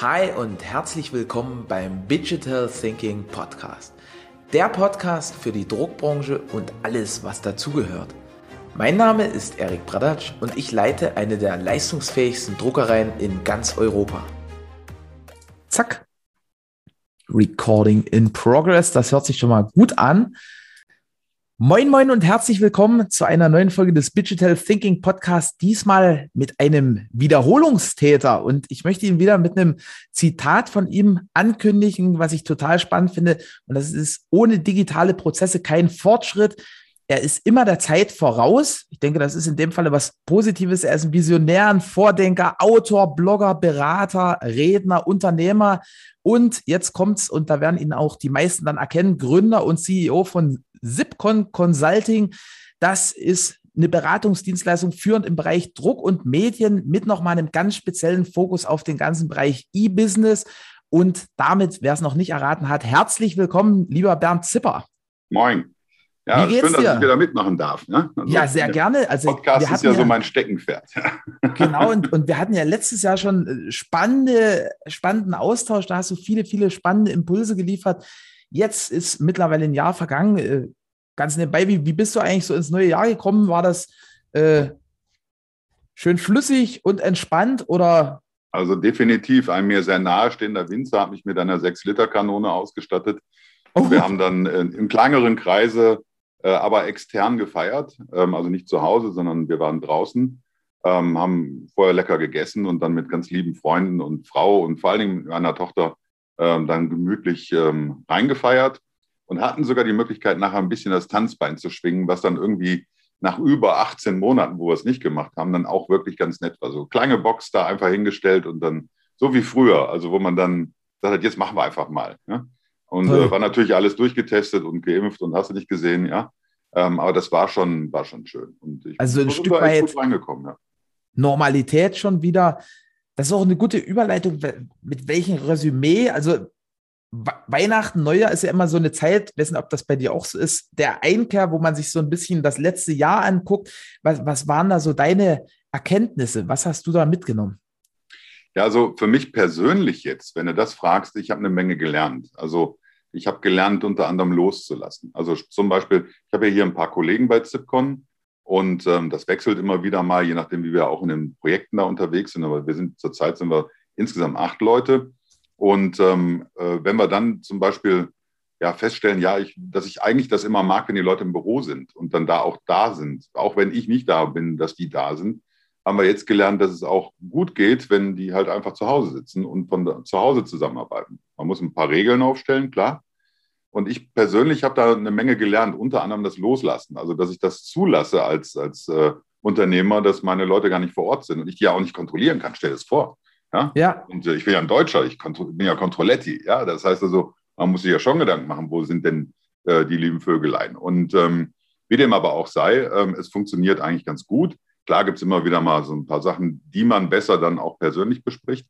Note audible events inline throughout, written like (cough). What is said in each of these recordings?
Hi und herzlich willkommen beim Digital Thinking Podcast. Der Podcast für die Druckbranche und alles, was dazugehört. Mein Name ist Erik Bradatsch und ich leite eine der leistungsfähigsten Druckereien in ganz Europa. Zack. Recording in progress. Das hört sich schon mal gut an. Moin, moin und herzlich willkommen zu einer neuen Folge des Digital Thinking Podcast. Diesmal mit einem Wiederholungstäter. Und ich möchte ihn wieder mit einem Zitat von ihm ankündigen, was ich total spannend finde. Und das ist, ohne digitale Prozesse kein Fortschritt. Er ist immer der Zeit voraus. Ich denke, das ist in dem Falle was Positives. Er ist ein Visionär, ein Vordenker, Autor, Blogger, Berater, Redner, Unternehmer. Und jetzt kommt's, und da werden ihn auch die meisten dann erkennen, Gründer und CEO von Zipcon Consulting. Das ist eine Beratungsdienstleistung führend im Bereich Druck und Medien mit nochmal einem ganz speziellen Fokus auf den ganzen Bereich E-Business. Und damit, wer es noch nicht erraten hat, herzlich willkommen, lieber Bernd Zipper. Moin. Ja, schön, dass dir? ich wieder mitmachen darf. Ne? Also ja, sehr gerne. Also, Podcast ist ja, ja so mein Steckenpferd. (laughs) Genau, und, und wir hatten ja letztes Jahr schon äh, spannende, spannenden Austausch. Da hast du viele, viele spannende Impulse geliefert. Jetzt ist mittlerweile ein Jahr vergangen. Äh, ganz nebenbei, wie, wie bist du eigentlich so ins neue Jahr gekommen? War das äh, schön flüssig und entspannt oder? Also definitiv ein mir sehr nahestehender Winzer hat mich mit einer 6-Liter-Kanone ausgestattet. Oh. Wir haben dann äh, im kleineren Kreise äh, aber extern gefeiert, ähm, also nicht zu Hause, sondern wir waren draußen, ähm, haben vorher lecker gegessen und dann mit ganz lieben Freunden und Frau und vor allen Dingen meiner Tochter ähm, dann gemütlich ähm, reingefeiert und hatten sogar die Möglichkeit, nachher ein bisschen das Tanzbein zu schwingen, was dann irgendwie nach über 18 Monaten, wo wir es nicht gemacht haben, dann auch wirklich ganz nett war. So kleine Box da einfach hingestellt und dann so wie früher, also wo man dann sagt, jetzt machen wir einfach mal. Ja? Und äh, war natürlich alles durchgetestet und geimpft und hast du nicht gesehen, ja. Ähm, aber das war schon, war schon schön. Und ich also ein Stück weit ja. Normalität schon wieder. Das ist auch eine gute Überleitung. Mit welchem Resümee? Also Weihnachten, Neujahr ist ja immer so eine Zeit, wissen, ob das bei dir auch so ist, der Einkehr, wo man sich so ein bisschen das letzte Jahr anguckt. Was, was waren da so deine Erkenntnisse? Was hast du da mitgenommen? Ja, also für mich persönlich jetzt, wenn du das fragst, ich habe eine Menge gelernt. Also ich habe gelernt, unter anderem loszulassen. Also zum Beispiel, ich habe ja hier ein paar Kollegen bei Zipcon und ähm, das wechselt immer wieder mal, je nachdem, wie wir auch in den Projekten da unterwegs sind. Aber wir sind zurzeit sind wir insgesamt acht Leute. Und ähm, äh, wenn wir dann zum Beispiel ja, feststellen, ja, ich, dass ich eigentlich das immer mag, wenn die Leute im Büro sind und dann da auch da sind, auch wenn ich nicht da bin, dass die da sind, haben wir jetzt gelernt, dass es auch gut geht, wenn die halt einfach zu Hause sitzen und von zu Hause zusammenarbeiten. Man muss ein paar Regeln aufstellen, klar. Und ich persönlich habe da eine Menge gelernt, unter anderem das Loslassen. Also, dass ich das zulasse als, als äh, Unternehmer, dass meine Leute gar nicht vor Ort sind und ich die ja auch nicht kontrollieren kann. Stell dir das vor. Ja. ja. Und äh, ich bin ja ein Deutscher, ich bin ja Controletti. Ja, das heißt also, man muss sich ja schon Gedanken machen, wo sind denn äh, die lieben Vögelein. Und ähm, wie dem aber auch sei, ähm, es funktioniert eigentlich ganz gut. Klar gibt es immer wieder mal so ein paar Sachen, die man besser dann auch persönlich bespricht.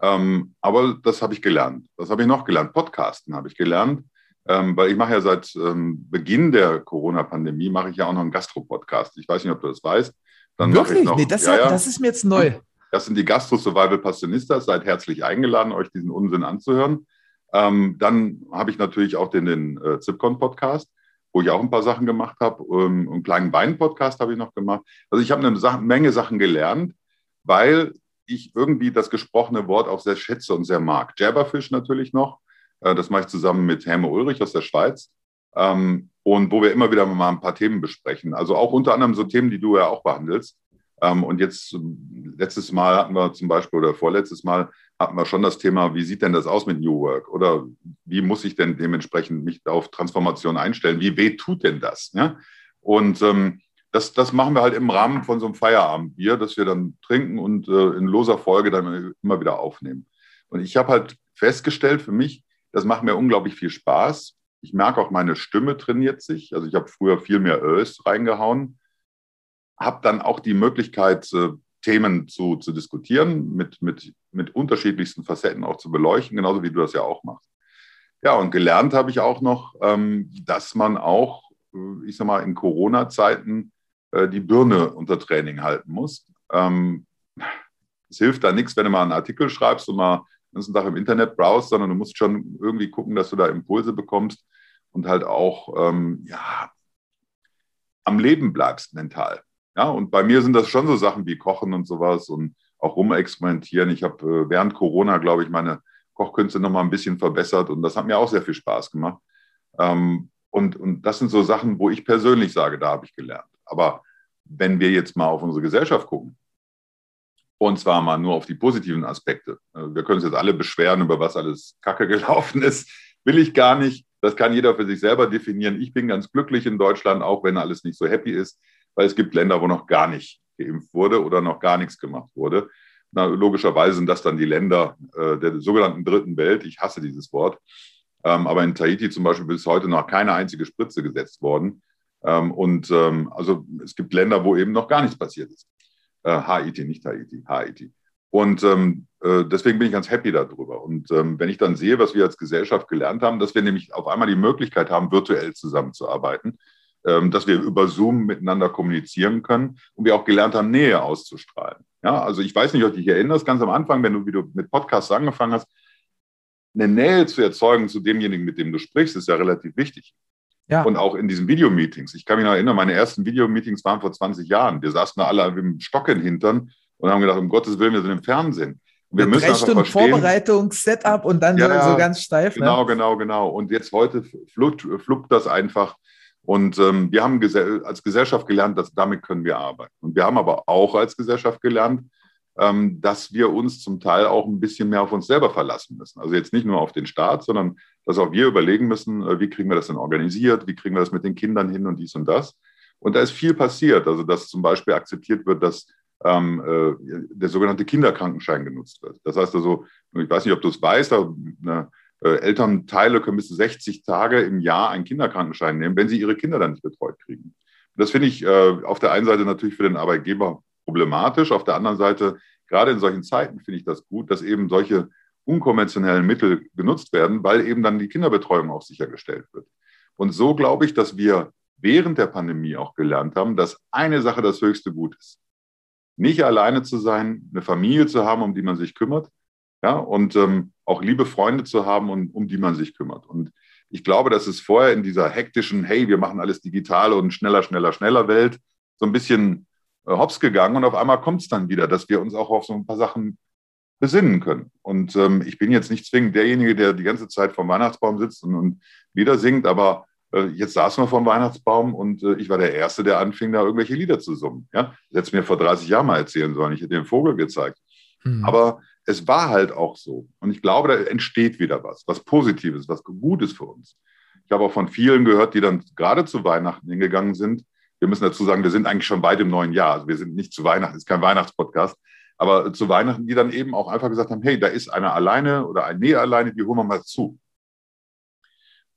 Ähm, aber das habe ich gelernt. Was habe ich noch gelernt? Podcasten habe ich gelernt, ähm, weil ich mache ja seit ähm, Beginn der Corona-Pandemie mache ich ja auch noch einen Gastro-Podcast. Ich weiß nicht, ob du das weißt. Dann Wirklich? Noch, nee, das, ja, ja, das ist mir jetzt neu. Das sind die Gastro-Survival-Passionistas. Seid herzlich eingeladen, euch diesen Unsinn anzuhören. Ähm, dann habe ich natürlich auch den, den äh, Zipcon-Podcast wo ich auch ein paar Sachen gemacht habe. Ähm, einen kleinen Wein-Podcast habe ich noch gemacht. Also ich habe eine Menge Sachen gelernt, weil ich irgendwie das gesprochene Wort auch sehr schätze und sehr mag. Jabberfish natürlich noch. Äh, das mache ich zusammen mit Helme Ulrich aus der Schweiz. Ähm, und wo wir immer wieder mal ein paar Themen besprechen. Also auch unter anderem so Themen, die du ja auch behandelst. Ähm, und jetzt, letztes Mal hatten wir zum Beispiel oder vorletztes Mal hatten wir schon das Thema, wie sieht denn das aus mit New Work? Oder wie muss ich denn dementsprechend mich auf Transformation einstellen? Wie weh tut denn das? Ja? Und ähm, das, das machen wir halt im Rahmen von so einem Feierabendbier, das wir dann trinken und äh, in loser Folge dann immer wieder aufnehmen. Und ich habe halt festgestellt für mich, das macht mir unglaublich viel Spaß. Ich merke auch, meine Stimme trainiert sich. Also ich habe früher viel mehr Ös reingehauen, habe dann auch die Möglichkeit, äh, Themen zu, zu diskutieren, mit, mit, mit unterschiedlichsten Facetten auch zu beleuchten, genauso wie du das ja auch machst. Ja, und gelernt habe ich auch noch, ähm, dass man auch, äh, ich sag mal, in Corona-Zeiten äh, die Birne unter Training halten muss. Ähm, es hilft da nichts, wenn du mal einen Artikel schreibst und mal den ganzen Tag im Internet browst, sondern du musst schon irgendwie gucken, dass du da Impulse bekommst und halt auch ähm, ja, am Leben bleibst mental. Ja, und bei mir sind das schon so Sachen wie Kochen und sowas und auch rumexperimentieren. Ich habe äh, während Corona, glaube ich, meine Kochkünste noch mal ein bisschen verbessert und das hat mir auch sehr viel Spaß gemacht. Ähm, und, und das sind so Sachen, wo ich persönlich sage, da habe ich gelernt. Aber wenn wir jetzt mal auf unsere Gesellschaft gucken, und zwar mal nur auf die positiven Aspekte. Äh, wir können uns jetzt alle beschweren, über was alles Kacke (laughs) gelaufen ist. Will ich gar nicht. Das kann jeder für sich selber definieren. Ich bin ganz glücklich in Deutschland, auch wenn alles nicht so happy ist, weil es gibt Länder, wo noch gar nicht geimpft wurde oder noch gar nichts gemacht wurde. Na, logischerweise sind das dann die Länder äh, der sogenannten Dritten Welt. Ich hasse dieses Wort. Ähm, aber in Tahiti zum Beispiel bis heute noch keine einzige Spritze gesetzt worden. Ähm, und ähm, also es gibt Länder, wo eben noch gar nichts passiert ist. Äh, Haiti, nicht Tahiti, Haiti. Und ähm, äh, deswegen bin ich ganz happy darüber. Und ähm, wenn ich dann sehe, was wir als Gesellschaft gelernt haben, dass wir nämlich auf einmal die Möglichkeit haben, virtuell zusammenzuarbeiten, ähm, dass wir über Zoom miteinander kommunizieren können und wir auch gelernt haben, Nähe auszustrahlen. Ja, also ich weiß nicht, ob du dich erinnerst, ganz am Anfang, wenn du, wie du mit Podcasts angefangen hast, eine Nähe zu erzeugen zu demjenigen, mit dem du sprichst, ist ja relativ wichtig. Ja. Und auch in diesen Videomeetings. Ich kann mich noch erinnern, meine ersten Videomeetings waren vor 20 Jahren. Wir saßen da alle mit dem Stock in Hintern und haben gedacht, um Gottes Willen, wir sind im Fernsehen. Und wir müssen drei Stunden Vorbereitung, Setup und dann ja, so ganz steif. Ne? Genau, ne? genau, genau. Und jetzt heute fluppt, fluppt das einfach. Und ähm, wir haben als Gesellschaft gelernt, dass damit können wir arbeiten. Und wir haben aber auch als Gesellschaft gelernt, dass wir uns zum Teil auch ein bisschen mehr auf uns selber verlassen müssen. Also jetzt nicht nur auf den Staat, sondern dass auch wir überlegen müssen, äh, wie kriegen wir das denn organisiert, wie kriegen wir das mit den Kindern hin und dies und das. Und da ist viel passiert. Also dass zum Beispiel akzeptiert wird, dass ähm, äh, der sogenannte Kinderkrankenschein genutzt wird. Das heißt also, ich weiß nicht, ob du es weißt, aber ne, äh, Elternteile können bis zu 60 Tage im Jahr einen Kinderkrankenschein nehmen, wenn sie ihre Kinder dann nicht betreut kriegen. Das finde ich äh, auf der einen Seite natürlich für den Arbeitgeber problematisch, auf der anderen Seite, gerade in solchen Zeiten finde ich das gut, dass eben solche unkonventionellen Mittel genutzt werden, weil eben dann die Kinderbetreuung auch sichergestellt wird. Und so glaube ich, dass wir während der Pandemie auch gelernt haben, dass eine Sache das höchste Gut ist. Nicht alleine zu sein, eine Familie zu haben, um die man sich kümmert, ja, und ähm, auch liebe Freunde zu haben, um, um die man sich kümmert. Und ich glaube, dass es vorher in dieser hektischen, hey, wir machen alles digital und schneller, schneller, schneller Welt so ein bisschen hops gegangen und auf einmal kommt es dann wieder, dass wir uns auch auf so ein paar Sachen besinnen können. Und ähm, ich bin jetzt nicht zwingend derjenige, der die ganze Zeit vom Weihnachtsbaum sitzt und, und Lieder singt, aber äh, jetzt saßen wir vom Weihnachtsbaum und äh, ich war der Erste, der anfing, da irgendwelche Lieder zu summen. Ja? Das hätte mir vor 30 Jahren mal erzählen sollen. Ich hätte den Vogel gezeigt. Mhm. Aber es war halt auch so. Und ich glaube, da entsteht wieder was, was Positives, was Gutes für uns. Ich habe auch von vielen gehört, die dann gerade zu Weihnachten hingegangen sind. Wir müssen dazu sagen, wir sind eigentlich schon weit im neuen Jahr. Also wir sind nicht zu Weihnachten, es ist kein Weihnachtspodcast. Aber zu Weihnachten, die dann eben auch einfach gesagt haben, hey, da ist einer alleine oder ein Nee alleine, die holen wir mal zu.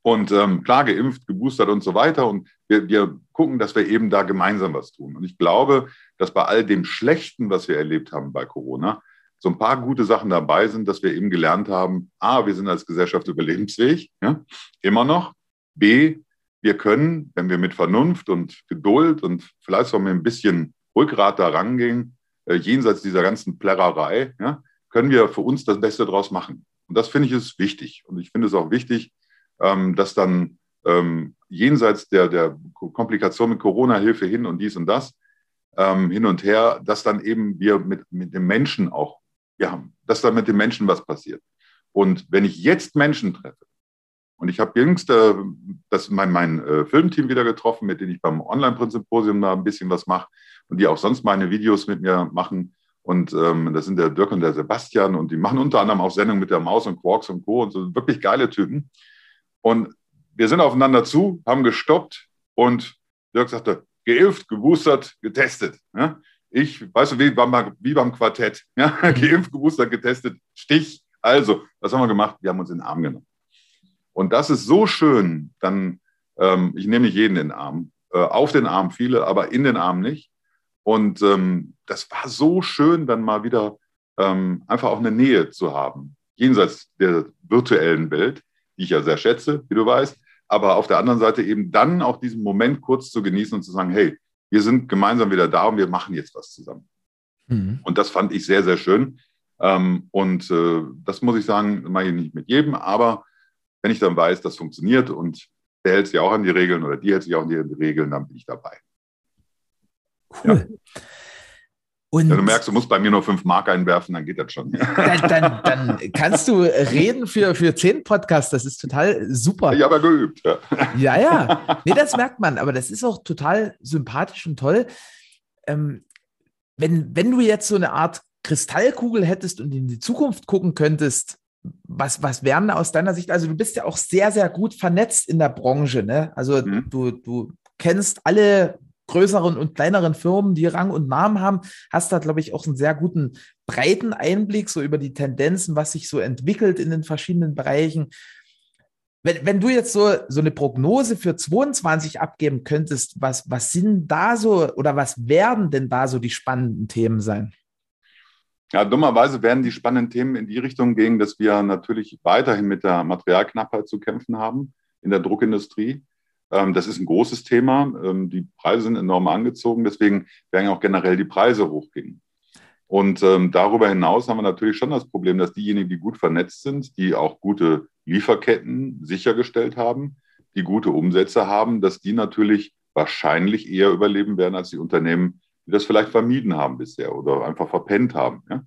Und ähm, klar, geimpft, geboostert und so weiter. Und wir, wir gucken, dass wir eben da gemeinsam was tun. Und ich glaube, dass bei all dem Schlechten, was wir erlebt haben bei Corona, so ein paar gute Sachen dabei sind, dass wir eben gelernt haben, A, wir sind als Gesellschaft überlebensfähig, ja, immer noch. B, wir können, wenn wir mit Vernunft und Geduld und vielleicht auch mit ein bisschen Rückgrat da rangehen, äh, jenseits dieser ganzen Plärrerei, ja, können wir für uns das Beste daraus machen. Und das finde ich ist wichtig. Und ich finde es auch wichtig, ähm, dass dann ähm, jenseits der, der Komplikation mit Corona-Hilfe hin und dies und das, ähm, hin und her, dass dann eben wir mit, mit dem Menschen auch, ja, dass dann mit dem Menschen was passiert. Und wenn ich jetzt Menschen treffe, und ich habe jüngst äh, das mein, mein äh, Filmteam wieder getroffen, mit dem ich beim Online-Prinzip-Symposium da ein bisschen was mache und die auch sonst meine Videos mit mir machen. Und ähm, das sind der Dirk und der Sebastian und die machen unter anderem auch Sendungen mit der Maus und Quarks und Co. und so wirklich geile Typen. Und wir sind aufeinander zu, haben gestoppt und Dirk sagte, geimpft, geboostert, getestet. Ja? Ich, weißt du, wie beim, wie beim Quartett, ja? (laughs) geimpft, geboostert, getestet, Stich. Also, was haben wir gemacht? Wir haben uns in den Arm genommen. Und das ist so schön, dann, ähm, ich nehme nicht jeden in den Arm, äh, auf den Arm viele, aber in den Arm nicht. Und ähm, das war so schön, dann mal wieder ähm, einfach auch eine Nähe zu haben, jenseits der virtuellen Welt, die ich ja sehr schätze, wie du weißt. Aber auf der anderen Seite eben dann auch diesen Moment kurz zu genießen und zu sagen, hey, wir sind gemeinsam wieder da und wir machen jetzt was zusammen. Mhm. Und das fand ich sehr, sehr schön. Ähm, und äh, das muss ich sagen, mache ich nicht mit jedem, aber wenn ich dann weiß, das funktioniert und der hält sich auch an die Regeln oder die hält sich auch an die Regeln, dann bin ich dabei. Cool. Ja. Und ja, du merkst, du musst bei mir nur fünf Mark einwerfen, dann geht das schon. Dann, dann, dann kannst du reden für, für zehn Podcasts, das ist total super. Ich habe ja geübt. Ja. ja, ja. Nee, das merkt man, aber das ist auch total sympathisch und toll. Ähm, wenn, wenn du jetzt so eine Art Kristallkugel hättest und in die Zukunft gucken könntest, was, was wären aus deiner Sicht? Also, du bist ja auch sehr, sehr gut vernetzt in der Branche. Ne? Also, mhm. du, du kennst alle größeren und kleineren Firmen, die Rang und Namen haben, hast da, glaube ich, auch einen sehr guten breiten Einblick so über die Tendenzen, was sich so entwickelt in den verschiedenen Bereichen. Wenn, wenn du jetzt so, so eine Prognose für 22 abgeben könntest, was, was sind da so oder was werden denn da so die spannenden Themen sein? Ja, dummerweise werden die spannenden Themen in die Richtung gehen, dass wir natürlich weiterhin mit der Materialknappheit zu kämpfen haben in der Druckindustrie. Ähm, das ist ein großes Thema. Ähm, die Preise sind enorm angezogen, deswegen werden auch generell die Preise hochgehen. Und ähm, darüber hinaus haben wir natürlich schon das Problem, dass diejenigen, die gut vernetzt sind, die auch gute Lieferketten sichergestellt haben, die gute Umsätze haben, dass die natürlich wahrscheinlich eher überleben werden als die Unternehmen, die das vielleicht vermieden haben bisher oder einfach verpennt haben. Ja?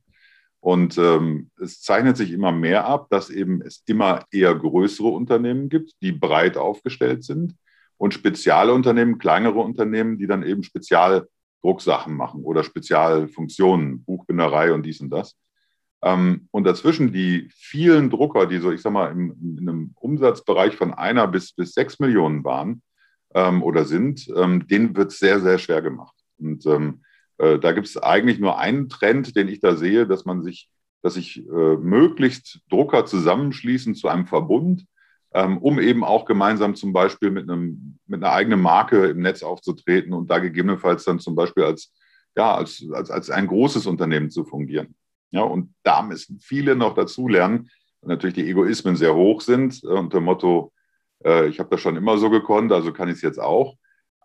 Und ähm, es zeichnet sich immer mehr ab, dass eben es immer eher größere Unternehmen gibt, die breit aufgestellt sind, und Spezialunternehmen, kleinere Unternehmen, die dann eben Spezialdrucksachen machen oder Spezialfunktionen, Buchbinderei und dies und das. Ähm, und dazwischen die vielen Drucker, die so, ich sag mal, im, in einem Umsatzbereich von einer bis, bis sechs Millionen waren ähm, oder sind, ähm, denen wird es sehr, sehr schwer gemacht. Und äh, da gibt es eigentlich nur einen Trend, den ich da sehe, dass man sich, dass sich äh, möglichst Drucker zusammenschließen zu einem Verbund, ähm, um eben auch gemeinsam zum Beispiel mit, einem, mit einer eigenen Marke im Netz aufzutreten und da gegebenenfalls dann zum Beispiel als, ja, als, als, als ein großes Unternehmen zu fungieren. Ja, und da müssen viele noch dazulernen, weil natürlich die Egoismen sehr hoch sind äh, unter dem Motto, äh, ich habe das schon immer so gekonnt, also kann ich es jetzt auch.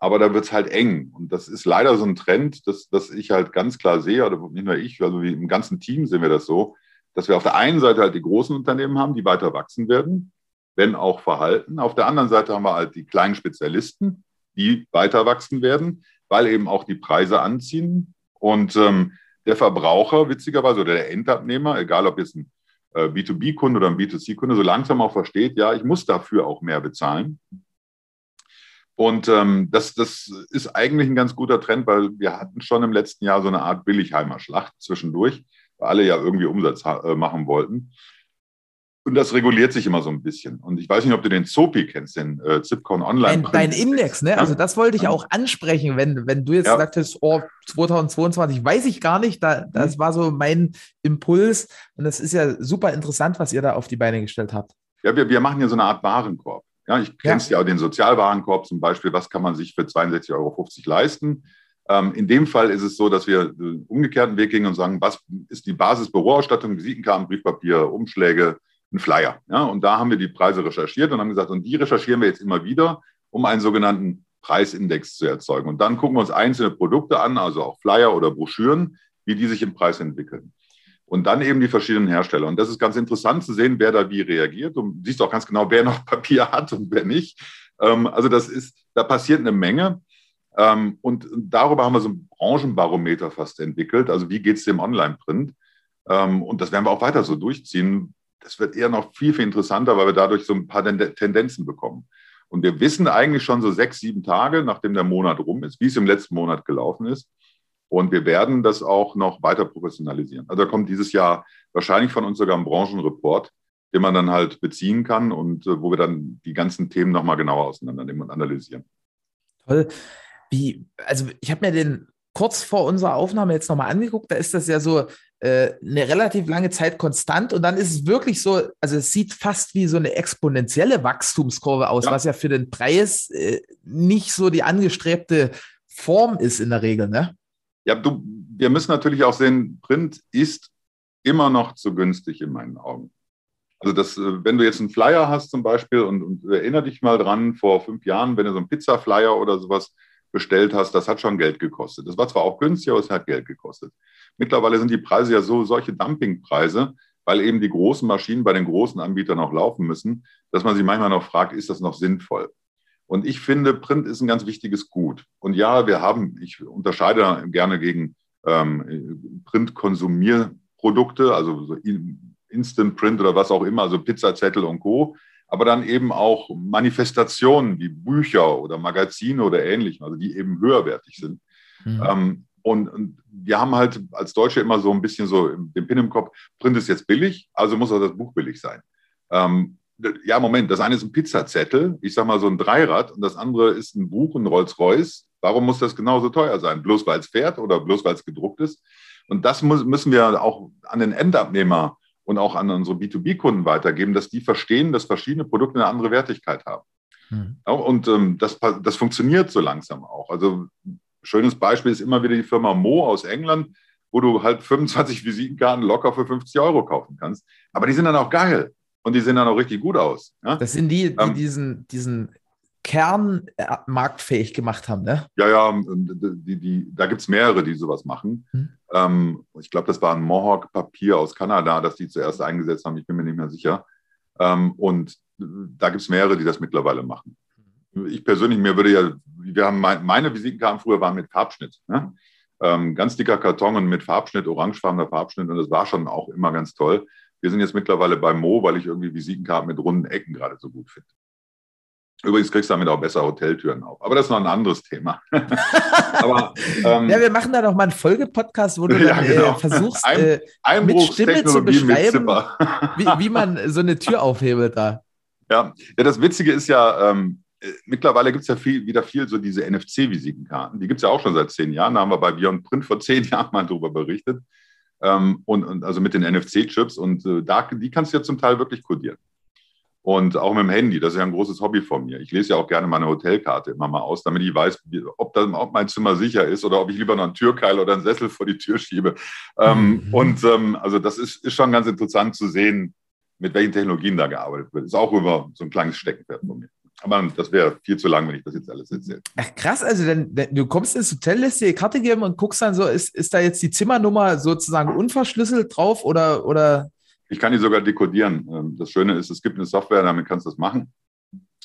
Aber da wird es halt eng. Und das ist leider so ein Trend, dass, dass ich halt ganz klar sehe, oder nicht nur ich, also im ganzen Team sehen wir das so, dass wir auf der einen Seite halt die großen Unternehmen haben, die weiter wachsen werden wenn auch verhalten. Auf der anderen Seite haben wir halt die kleinen Spezialisten, die weiter wachsen werden, weil eben auch die Preise anziehen. Und ähm, der Verbraucher, witzigerweise, oder der Endabnehmer, egal ob jetzt ein äh, B2B-Kunde oder ein B2C-Kunde, so langsam auch versteht, ja, ich muss dafür auch mehr bezahlen. Und ähm, das, das ist eigentlich ein ganz guter Trend, weil wir hatten schon im letzten Jahr so eine Art Billigheimer Schlacht zwischendurch, weil alle ja irgendwie Umsatz äh, machen wollten. Und das reguliert sich immer so ein bisschen. Und ich weiß nicht, ob du den ZOPI kennst, den äh, Zipcon Online. Dein, dein Index, ne? Also das wollte ich auch ansprechen, wenn, wenn du jetzt ja. sagtest, oh, 2022 weiß ich gar nicht, da, das mhm. war so mein Impuls. Und das ist ja super interessant, was ihr da auf die Beine gestellt habt. Ja, wir, wir machen ja so eine Art Warenkorb. Ja, ich kennst ja. ja auch den Sozialwarenkorb zum Beispiel. Was kann man sich für 62,50 Euro leisten? Ähm, in dem Fall ist es so, dass wir den umgekehrten Weg gehen und sagen, was ist die Basisbüroausstattung, Visitenkarten, Briefpapier, Umschläge, einen Flyer. Ja, und da haben wir die Preise recherchiert und haben gesagt, und die recherchieren wir jetzt immer wieder, um einen sogenannten Preisindex zu erzeugen. Und dann gucken wir uns einzelne Produkte an, also auch Flyer oder Broschüren, wie die sich im Preis entwickeln. Und dann eben die verschiedenen Hersteller. Und das ist ganz interessant zu sehen, wer da wie reagiert. Und du siehst auch ganz genau, wer noch (laughs) Papier hat und wer nicht. Ähm, also das ist, da passiert eine Menge. Ähm, und darüber haben wir so ein Branchenbarometer fast entwickelt. Also wie geht es dem Online-Print? Ähm, und das werden wir auch weiter so durchziehen, das wird eher noch viel, viel interessanter, weil wir dadurch so ein paar Tendenzen bekommen. Und wir wissen eigentlich schon so sechs, sieben Tage, nachdem der Monat rum ist, wie es im letzten Monat gelaufen ist. Und wir werden das auch noch weiter professionalisieren. Also da kommt dieses Jahr wahrscheinlich von uns sogar ein Branchenreport, den man dann halt beziehen kann und äh, wo wir dann die ganzen Themen nochmal genauer auseinandernehmen und analysieren. Toll. Wie, also ich habe mir den kurz vor unserer Aufnahme jetzt nochmal angeguckt, da ist das ja so äh, eine relativ lange Zeit konstant und dann ist es wirklich so, also es sieht fast wie so eine exponentielle Wachstumskurve aus, ja. was ja für den Preis äh, nicht so die angestrebte Form ist in der Regel, ne? Ja, du, wir müssen natürlich auch sehen, Print ist immer noch zu günstig in meinen Augen. Also das, äh, wenn du jetzt einen Flyer hast zum Beispiel und, und erinnere dich mal dran, vor fünf Jahren, wenn du so einen Pizza-Flyer oder sowas bestellt hast, das hat schon Geld gekostet. Das war zwar auch günstig, aber es hat Geld gekostet. Mittlerweile sind die Preise ja so solche Dumpingpreise, weil eben die großen Maschinen bei den großen Anbietern auch laufen müssen, dass man sich manchmal noch fragt, ist das noch sinnvoll? Und ich finde, Print ist ein ganz wichtiges Gut. Und ja, wir haben, ich unterscheide gerne gegen ähm, Print-Konsumierprodukte, also so Instant Print oder was auch immer, also Pizzazettel und Co. Aber dann eben auch Manifestationen wie Bücher oder Magazine oder ähnlichem, also die eben höherwertig sind. Mhm. Ähm, und, und, wir haben halt als Deutsche immer so ein bisschen so den Pin im Kopf, Print ist jetzt billig, also muss auch das Buch billig sein. Ähm, ja, Moment, das eine ist ein Pizzazettel, ich sage mal so ein Dreirad, und das andere ist ein Buch, ein Rolls-Royce. Warum muss das genauso teuer sein? Bloß weil es fährt oder bloß weil es gedruckt ist? Und das muss, müssen wir auch an den Endabnehmer und auch an unsere B2B-Kunden weitergeben, dass die verstehen, dass verschiedene Produkte eine andere Wertigkeit haben. Hm. Und ähm, das, das funktioniert so langsam auch. Also schönes Beispiel ist immer wieder die Firma Mo aus England, wo du halt 25 (laughs) Visitenkarten locker für 50 Euro kaufen kannst. Aber die sind dann auch geil und die sehen dann auch richtig gut aus. Ja? Das sind die, die ähm, diesen, diesen Kern äh, marktfähig gemacht haben, ne? Ja, ja, die, die, da gibt es mehrere, die sowas machen. Hm. Ähm, ich glaube, das war ein Mohawk-Papier aus Kanada, das die zuerst eingesetzt haben. Ich bin mir nicht mehr sicher. Ähm, und da gibt es mehrere, die das mittlerweile machen. Ich persönlich, mir würde ja, wir haben mein, meine Visitenkarten früher waren mit Farbschnitt. Ne? Ähm, ganz dicker Karton und mit Farbschnitt, orangefarbener Farbschnitt. Und das war schon auch immer ganz toll. Wir sind jetzt mittlerweile bei Mo, weil ich irgendwie Visitenkarten mit runden Ecken gerade so gut finde. Übrigens kriegst du damit auch besser Hoteltüren auf. Aber das ist noch ein anderes Thema. (laughs) Aber, ähm, ja, wir machen da noch mal einen Folgepodcast, wo du (laughs) ja, dann, äh, genau. äh, versuchst, äh, mit Stimme zu beschreiben, wie, wie, man so eine Tür aufhebelt da. Ja, ja das Witzige ist ja, ähm, äh, mittlerweile gibt es ja viel, wieder viel so diese NFC-Visitenkarten. Die gibt es ja auch schon seit zehn Jahren. Da haben wir bei Beyond Print vor zehn (laughs) Jahren mal drüber berichtet. Ähm, und, und, also mit den NFC-Chips. Und äh, da, die kannst du ja zum Teil wirklich kodieren. Und auch mit dem Handy, das ist ja ein großes Hobby von mir. Ich lese ja auch gerne meine Hotelkarte immer mal aus, damit ich weiß, ob, das, ob mein Zimmer sicher ist oder ob ich lieber noch einen Türkeil oder einen Sessel vor die Tür schiebe. Ähm, mhm. Und ähm, also das ist, ist schon ganz interessant zu sehen, mit welchen Technologien da gearbeitet wird. Ist auch immer so ein kleines Steckenpferd von mir. Aber das wäre viel zu lang, wenn ich das jetzt alles erzähle. Ach, krass, also denn, du kommst ins Hotel, lässt dir die Karte geben und guckst dann so, ist, ist da jetzt die Zimmernummer sozusagen unverschlüsselt drauf oder, oder ich kann die sogar dekodieren. Ähm, das Schöne ist, es gibt eine Software, damit kannst du das machen.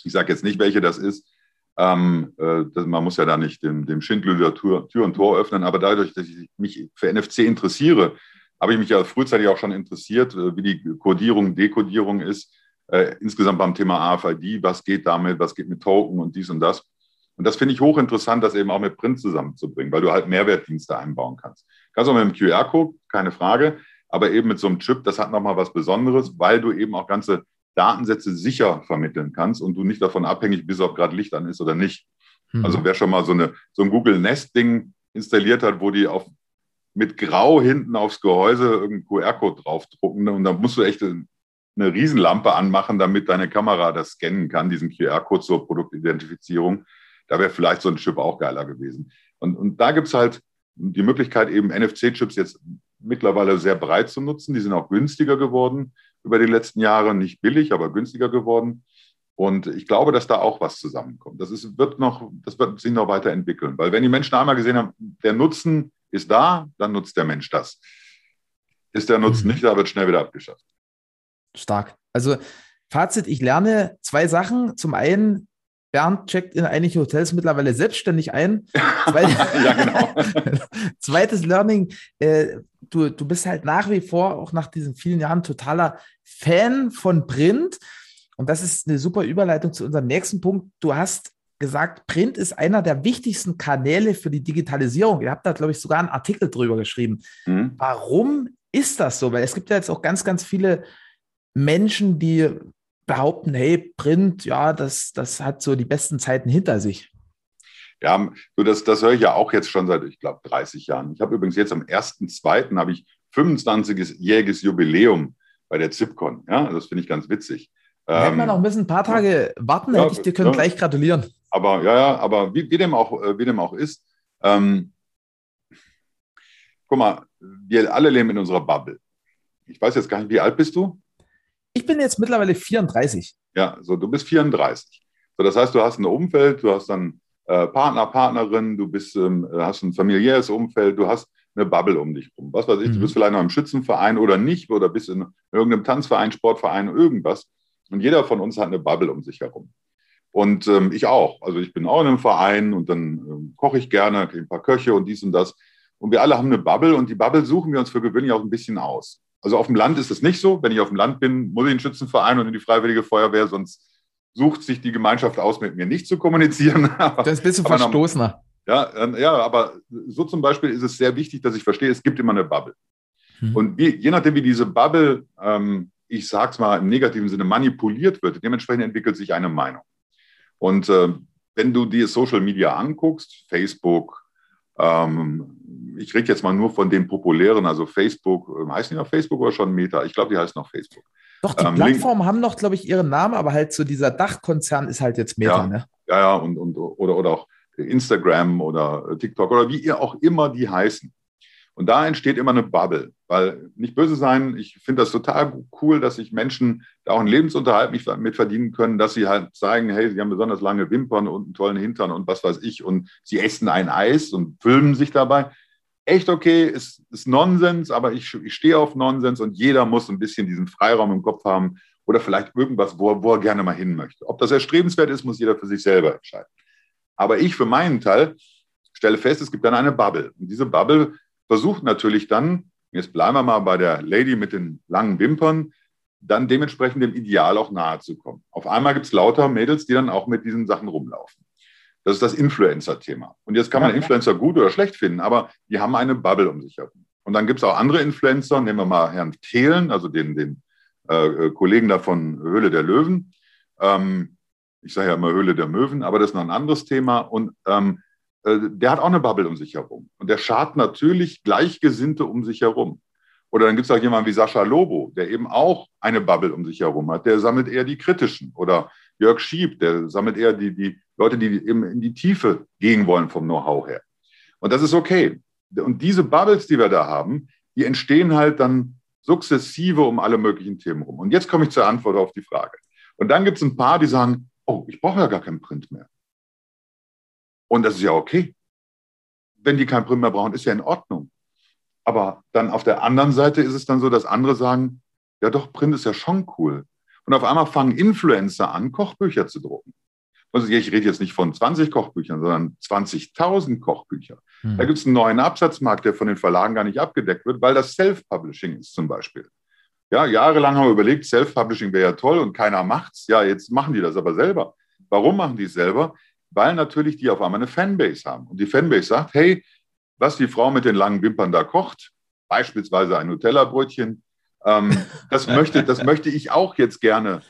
Ich sage jetzt nicht, welche das ist. Ähm, äh, man muss ja da nicht dem, dem Schindler Tür, Tür und Tor öffnen, aber dadurch, dass ich mich für NFC interessiere, habe ich mich ja frühzeitig auch schon interessiert, äh, wie die Codierung, Dekodierung ist. Äh, insgesamt beim Thema AFID, was geht damit, was geht mit Token und dies und das. Und das finde ich hochinteressant, das eben auch mit Print zusammenzubringen, weil du halt Mehrwertdienste einbauen kannst. Kannst auch mit dem QR-Code, keine Frage aber eben mit so einem Chip, das hat nochmal was Besonderes, weil du eben auch ganze Datensätze sicher vermitteln kannst und du nicht davon abhängig bist, ob gerade Licht an ist oder nicht. Mhm. Also wer schon mal so, eine, so ein Google Nest-Ding installiert hat, wo die auf, mit Grau hinten aufs Gehäuse irgendeinen QR-Code draufdrucken ne, und dann musst du echt eine Riesenlampe anmachen, damit deine Kamera das scannen kann, diesen QR-Code zur Produktidentifizierung. Da wäre vielleicht so ein Chip auch geiler gewesen. Und, und da gibt es halt die Möglichkeit, eben NFC-Chips jetzt mittlerweile sehr breit zu nutzen. Die sind auch günstiger geworden über die letzten Jahre, nicht billig, aber günstiger geworden. Und ich glaube, dass da auch was zusammenkommt. Das, ist, wird noch, das wird sich noch weiterentwickeln. Weil wenn die Menschen einmal gesehen haben, der Nutzen ist da, dann nutzt der Mensch das. Ist der Nutzen mhm. nicht da, wird schnell wieder abgeschafft. Stark. Also Fazit, ich lerne zwei Sachen. Zum einen, Bernd checkt in einige Hotels mittlerweile selbstständig ein. (laughs) ja, genau. (laughs) Zweites Learning, äh, du, du bist halt nach wie vor, auch nach diesen vielen Jahren, totaler Fan von Print. Und das ist eine super Überleitung zu unserem nächsten Punkt. Du hast gesagt, Print ist einer der wichtigsten Kanäle für die Digitalisierung. Ihr habt da, glaube ich, sogar einen Artikel drüber geschrieben. Mhm. Warum ist das so? Weil es gibt ja jetzt auch ganz, ganz viele Menschen, die behaupten, hey, Print, ja, das, das hat so die besten Zeiten hinter sich. Ja, so das, das höre ich ja auch jetzt schon seit, ich glaube, 30 Jahren. Ich habe übrigens jetzt am 1.2. habe ich 25-jähriges Jubiläum bei der ZipCon. Ja, das finde ich ganz witzig. Hätten wir ähm, noch ein bisschen ein paar Tage warten, ja, hätte ich dir können ja, gleich gratulieren. Aber ja, ja, aber wie, wie, dem, auch, äh, wie dem auch ist, ähm, guck mal, wir alle leben in unserer Bubble. Ich weiß jetzt gar nicht, wie alt bist du? Ich bin jetzt mittlerweile 34. Ja, so du bist 34. So, das heißt, du hast ein Umfeld, du hast dann äh, Partner, Partnerin, du bist, ähm, hast ein familiäres Umfeld, du hast eine Bubble um dich rum. Was weiß ich, mhm. du bist vielleicht noch im Schützenverein oder nicht oder bist in irgendeinem Tanzverein, Sportverein, irgendwas. Und jeder von uns hat eine Bubble um sich herum. Und ähm, ich auch. Also ich bin auch in einem Verein und dann ähm, koche ich gerne, kriege ein paar Köche und dies und das. Und wir alle haben eine Bubble und die Bubble suchen wir uns für gewöhnlich auch ein bisschen aus. Also auf dem Land ist es nicht so. Wenn ich auf dem Land bin, muss ich in den Schützenverein und in die Freiwillige Feuerwehr, sonst sucht sich die Gemeinschaft aus, mit mir nicht zu kommunizieren. (laughs) das bist du Verstoßener. Ja, ja, aber so zum Beispiel ist es sehr wichtig, dass ich verstehe, es gibt immer eine Bubble. Mhm. Und wie, je nachdem, wie diese Bubble, ähm, ich sage es mal im negativen Sinne, manipuliert wird, dementsprechend entwickelt sich eine Meinung. Und äh, wenn du dir Social Media anguckst, Facebook, ähm, ich rede jetzt mal nur von den populären, also Facebook, äh, heißen die noch Facebook oder schon Meta? Ich glaube, die heißt noch Facebook. Doch, die ähm, Plattformen haben noch, glaube ich, ihren Namen, aber halt so dieser Dachkonzern ist halt jetzt Meta, ja, ne? Ja, ja, und, und oder, oder auch Instagram oder TikTok oder wie ihr auch immer die heißen. Und da entsteht immer eine Bubble, weil nicht böse sein, ich finde das total cool, dass sich Menschen da auch einen Lebensunterhalt mit verdienen können, dass sie halt zeigen, hey, sie haben besonders lange Wimpern und einen tollen Hintern und was weiß ich und sie essen ein Eis und filmen sich dabei. Echt okay, ist, ist Nonsens, aber ich, ich stehe auf Nonsens und jeder muss ein bisschen diesen Freiraum im Kopf haben oder vielleicht irgendwas, wo, wo er gerne mal hin möchte. Ob das erstrebenswert ist, muss jeder für sich selber entscheiden. Aber ich für meinen Teil stelle fest, es gibt dann eine Bubble. Und diese Bubble versucht natürlich dann, jetzt bleiben wir mal bei der Lady mit den langen Wimpern, dann dementsprechend dem Ideal auch nahe zu kommen. Auf einmal gibt es lauter Mädels, die dann auch mit diesen Sachen rumlaufen. Das ist das Influencer-Thema. Und jetzt kann man Influencer gut oder schlecht finden, aber die haben eine Bubble um sich herum. Und dann gibt es auch andere Influencer, nehmen wir mal Herrn Thelen, also den, den äh, äh Kollegen da von Höhle der Löwen. Ähm, ich sage ja immer Höhle der Möwen, aber das ist noch ein anderes Thema. Und ähm, äh, der hat auch eine Bubble um sich herum. Und der schart natürlich Gleichgesinnte um sich herum. Oder dann gibt es auch jemanden wie Sascha Lobo, der eben auch eine Bubble um sich herum hat. Der sammelt eher die Kritischen. Oder Jörg Schieb, der sammelt eher die, die Leute, die eben in die Tiefe gehen wollen vom Know-how her. Und das ist okay. Und diese Bubbles, die wir da haben, die entstehen halt dann sukzessive um alle möglichen Themen rum. Und jetzt komme ich zur Antwort auf die Frage. Und dann gibt es ein paar, die sagen, oh, ich brauche ja gar keinen Print mehr. Und das ist ja okay. Wenn die keinen Print mehr brauchen, ist ja in Ordnung. Aber dann auf der anderen Seite ist es dann so, dass andere sagen, ja doch, Print ist ja schon cool. Und auf einmal fangen Influencer an, Kochbücher zu drucken. Also ich rede jetzt nicht von 20 Kochbüchern, sondern 20.000 Kochbücher. Hm. Da gibt es einen neuen Absatzmarkt, der von den Verlagen gar nicht abgedeckt wird, weil das Self-Publishing ist zum Beispiel. Ja, jahrelang haben wir überlegt, Self-Publishing wäre ja toll und keiner macht's. Ja, jetzt machen die das aber selber. Warum machen die es selber? Weil natürlich die auf einmal eine Fanbase haben. Und die Fanbase sagt, hey, was die Frau mit den langen Wimpern da kocht, beispielsweise ein Nutella-Brötchen, ähm, das, möchte, das möchte ich auch jetzt gerne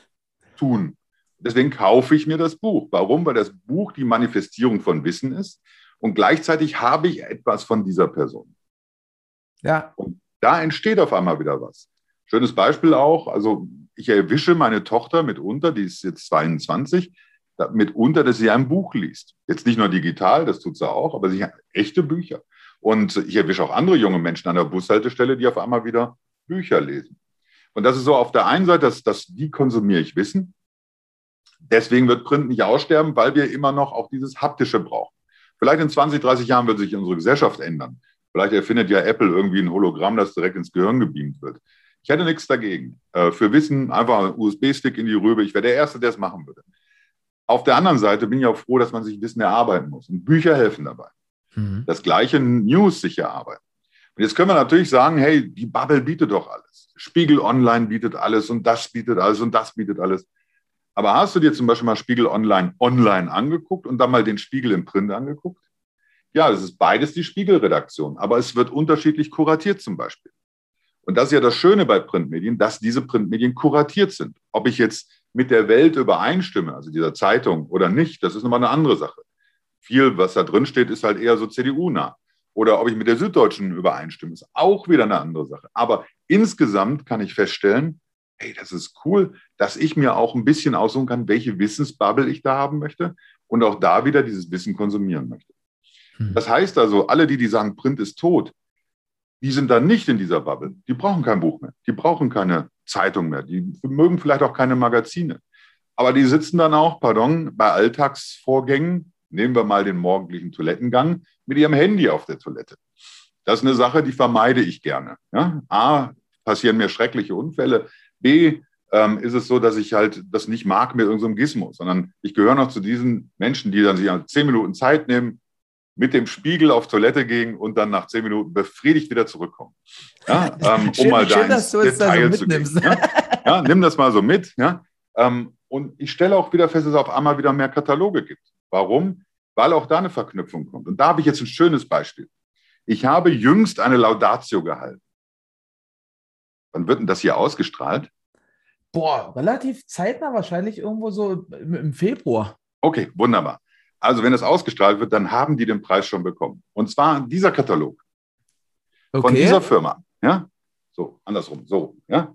tun. Deswegen kaufe ich mir das Buch. Warum? Weil das Buch die Manifestierung von Wissen ist und gleichzeitig habe ich etwas von dieser Person. Ja. Und da entsteht auf einmal wieder was. Schönes Beispiel auch, also ich erwische meine Tochter mitunter, die ist jetzt 22, mitunter, dass sie ein Buch liest. Jetzt nicht nur digital, das tut sie auch, aber sie hat echte Bücher. Und ich erwische auch andere junge Menschen an der Bushaltestelle, die auf einmal wieder Bücher lesen. Und das ist so auf der einen Seite, dass, dass wie konsumiere ich Wissen? Deswegen wird Print nicht aussterben, weil wir immer noch auch dieses Haptische brauchen. Vielleicht in 20, 30 Jahren wird sich unsere Gesellschaft ändern. Vielleicht erfindet ja Apple irgendwie ein Hologramm, das direkt ins Gehirn gebeamt wird. Ich hätte nichts dagegen. Äh, für Wissen einfach ein USB-Stick in die Röhre. Ich wäre der Erste, der es machen würde. Auf der anderen Seite bin ich auch froh, dass man sich Wissen erarbeiten muss. Und Bücher helfen dabei. Mhm. Das gleiche News sich erarbeiten. Und jetzt können wir natürlich sagen, hey, die Bubble bietet doch alles. Spiegel Online bietet alles und das bietet alles und das bietet alles. Aber hast du dir zum Beispiel mal Spiegel Online online angeguckt und dann mal den Spiegel im Print angeguckt? Ja, das ist beides die Spiegelredaktion, aber es wird unterschiedlich kuratiert zum Beispiel. Und das ist ja das Schöne bei Printmedien, dass diese Printmedien kuratiert sind. Ob ich jetzt mit der Welt übereinstimme, also dieser Zeitung oder nicht, das ist nochmal eine andere Sache. Viel, was da drin steht, ist halt eher so CDU-nah. Oder ob ich mit der Süddeutschen übereinstimme, ist auch wieder eine andere Sache. Aber insgesamt kann ich feststellen, hey, das ist cool, dass ich mir auch ein bisschen aussuchen kann, welche Wissensbubble ich da haben möchte und auch da wieder dieses Wissen konsumieren möchte. Hm. Das heißt also, alle, die, die sagen, Print ist tot, die sind dann nicht in dieser Bubble. Die brauchen kein Buch mehr. Die brauchen keine Zeitung mehr. Die mögen vielleicht auch keine Magazine. Aber die sitzen dann auch, pardon, bei Alltagsvorgängen nehmen wir mal den morgendlichen Toilettengang mit Ihrem Handy auf der Toilette. Das ist eine Sache, die vermeide ich gerne. Ja? A, passieren mir schreckliche Unfälle. B, ähm, ist es so, dass ich halt das nicht mag mit irgendeinem Gizmo, sondern ich gehöre noch zu diesen Menschen, die dann sich zehn Minuten Zeit nehmen, mit dem Spiegel auf Toilette gehen und dann nach zehn Minuten befriedigt wieder zurückkommen. Ja, (laughs) ähm, schön, um mal schön, da ins Detail so zu gehen. Ja? ja? nimm das mal so mit. Ja? Ähm, und ich stelle auch wieder fest, dass es auf einmal wieder mehr Kataloge gibt. Warum? Weil auch da eine Verknüpfung kommt. Und da habe ich jetzt ein schönes Beispiel. Ich habe jüngst eine Laudatio gehalten. Wann wird denn das hier ausgestrahlt? Boah, relativ zeitnah wahrscheinlich irgendwo so im Februar. Okay, wunderbar. Also wenn das ausgestrahlt wird, dann haben die den Preis schon bekommen. Und zwar dieser Katalog okay. von dieser Firma. Ja, so andersrum, so. Ja,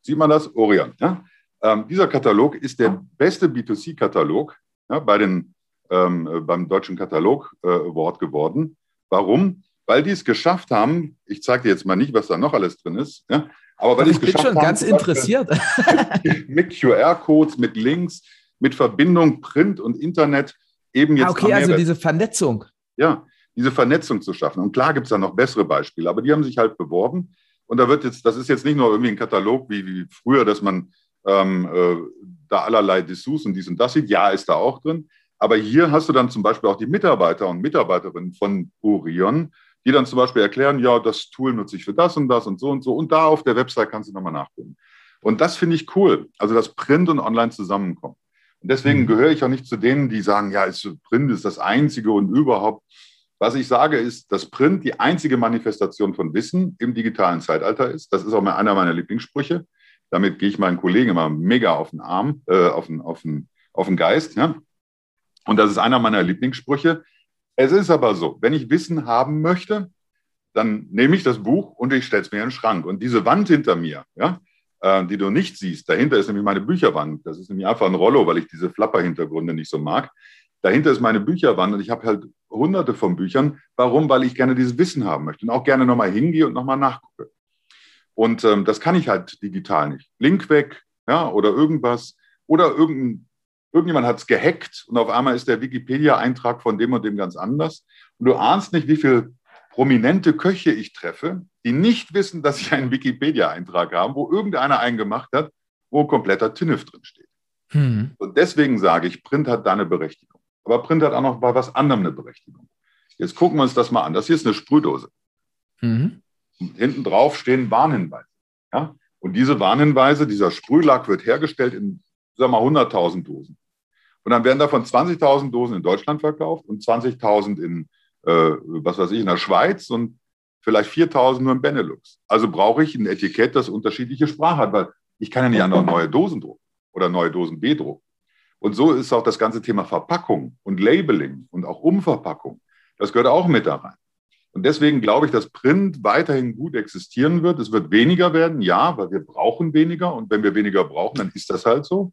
sieht man das? Orion. Ja, ähm, dieser Katalog ist der beste B2C-Katalog ja, bei den ähm, äh, beim deutschen Katalog äh, Award geworden. Warum? Weil die es geschafft haben. Ich zeige dir jetzt mal nicht, was da noch alles drin ist. Ja, aber weil die es geschafft haben. Ich bin schon ganz interessiert. (laughs) mit QR-Codes, mit Links, mit Verbindung Print und Internet eben jetzt. Ah, okay, also diese Vernetzung. Ja, diese Vernetzung zu schaffen. Und klar gibt es da noch bessere Beispiele, aber die haben sich halt beworben. Und da wird jetzt, das ist jetzt nicht nur irgendwie ein Katalog wie, wie früher, dass man ähm, äh, da allerlei Dessous und dies und das sieht. Ja, ist da auch drin. Aber hier hast du dann zum Beispiel auch die Mitarbeiter und Mitarbeiterinnen von Orion, die dann zum Beispiel erklären, ja, das Tool nutze ich für das und das und so und so. Und da auf der Website kannst du nochmal nachgucken. Und das finde ich cool. Also, dass Print und Online zusammenkommen. Und deswegen mhm. gehöre ich auch nicht zu denen, die sagen, ja, ist, Print ist das Einzige und überhaupt. Was ich sage, ist, dass Print die einzige Manifestation von Wissen im digitalen Zeitalter ist. Das ist auch einer meiner Lieblingssprüche. Damit gehe ich meinen Kollegen immer mega auf den Arm, äh, auf, den, auf, den, auf den Geist. Ja? Und das ist einer meiner Lieblingssprüche. Es ist aber so, wenn ich Wissen haben möchte, dann nehme ich das Buch und ich stelle es mir in den Schrank. Und diese Wand hinter mir, ja, äh, die du nicht siehst. Dahinter ist nämlich meine Bücherwand. Das ist nämlich einfach ein Rollo, weil ich diese Flapper-Hintergründe nicht so mag. Dahinter ist meine Bücherwand und ich habe halt hunderte von Büchern. Warum? Weil ich gerne dieses Wissen haben möchte und auch gerne nochmal hingehe und nochmal nachgucke. Und ähm, das kann ich halt digital nicht. Link weg, ja, oder irgendwas. Oder irgendein, irgendjemand hat es gehackt und auf einmal ist der Wikipedia-Eintrag von dem und dem ganz anders. Und du ahnst nicht, wie viel prominente Köche ich treffe, die nicht wissen, dass ich einen Wikipedia-Eintrag habe, wo irgendeiner einen gemacht hat, wo kompletter Tinnef drin steht. Hm. Und deswegen sage ich, Print hat da eine Berechtigung. Aber Print hat auch noch bei was anderem eine Berechtigung. Jetzt gucken wir uns das mal an. Das hier ist eine Sprühdose. Mhm. Hinten drauf stehen Warnhinweise. Ja? Und diese Warnhinweise, dieser Sprühlack wird hergestellt in, sagen wir mal, 100.000 Dosen. Und dann werden davon 20.000 Dosen in Deutschland verkauft und 20.000 in äh, was weiß ich, in der Schweiz und vielleicht 4000 nur im Benelux. Also brauche ich ein Etikett, das unterschiedliche Sprache hat, weil ich kann ja nicht andere neue Dosen drucken oder neue Dosen B drucken. Und so ist auch das ganze Thema Verpackung und Labeling und auch Umverpackung. Das gehört auch mit da rein. Und deswegen glaube ich, dass Print weiterhin gut existieren wird. Es wird weniger werden, ja, weil wir brauchen weniger. Und wenn wir weniger brauchen, dann ist das halt so.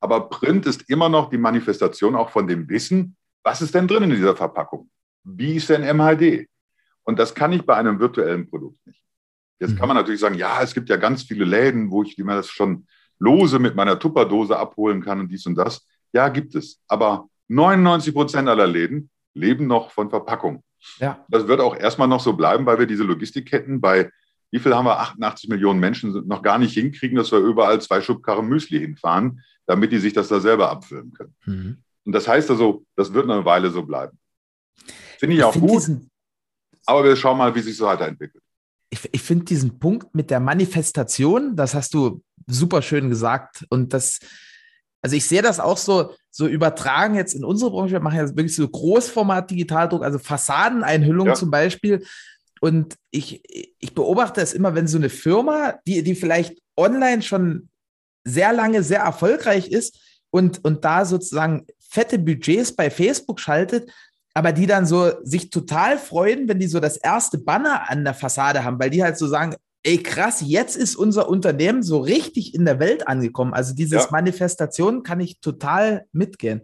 Aber Print ist immer noch die Manifestation auch von dem Wissen, was ist denn drin in dieser Verpackung? wie ist denn MHD? Und das kann ich bei einem virtuellen Produkt nicht. Jetzt kann man mhm. natürlich sagen, ja, es gibt ja ganz viele Läden, wo ich mir das schon lose mit meiner Tupperdose abholen kann und dies und das. Ja, gibt es. Aber 99 Prozent aller Läden leben noch von Verpackung. Ja. Das wird auch erstmal noch so bleiben, weil wir diese Logistikketten bei, wie viel haben wir, 88 Millionen Menschen noch gar nicht hinkriegen, dass wir überall zwei Schubkarren Müsli hinfahren, damit die sich das da selber abfüllen können. Mhm. Und das heißt also, das wird eine Weile so bleiben. Finde ich, ich auch find gut. Aber wir schauen mal, wie sich so weiterentwickelt. Ich, ich finde diesen Punkt mit der Manifestation, das hast du super schön gesagt. Und das, also ich sehe das auch so, so übertragen jetzt in unsere Branche. Wir machen ja wirklich so Großformat-Digitaldruck, also Fassadeneinhüllung ja. zum Beispiel. Und ich, ich beobachte es immer, wenn so eine Firma, die, die vielleicht online schon sehr lange sehr erfolgreich ist und, und da sozusagen fette Budgets bei Facebook schaltet, aber die dann so sich total freuen, wenn die so das erste Banner an der Fassade haben, weil die halt so sagen, ey krass, jetzt ist unser Unternehmen so richtig in der Welt angekommen. Also dieses ja. Manifestation kann ich total mitgehen.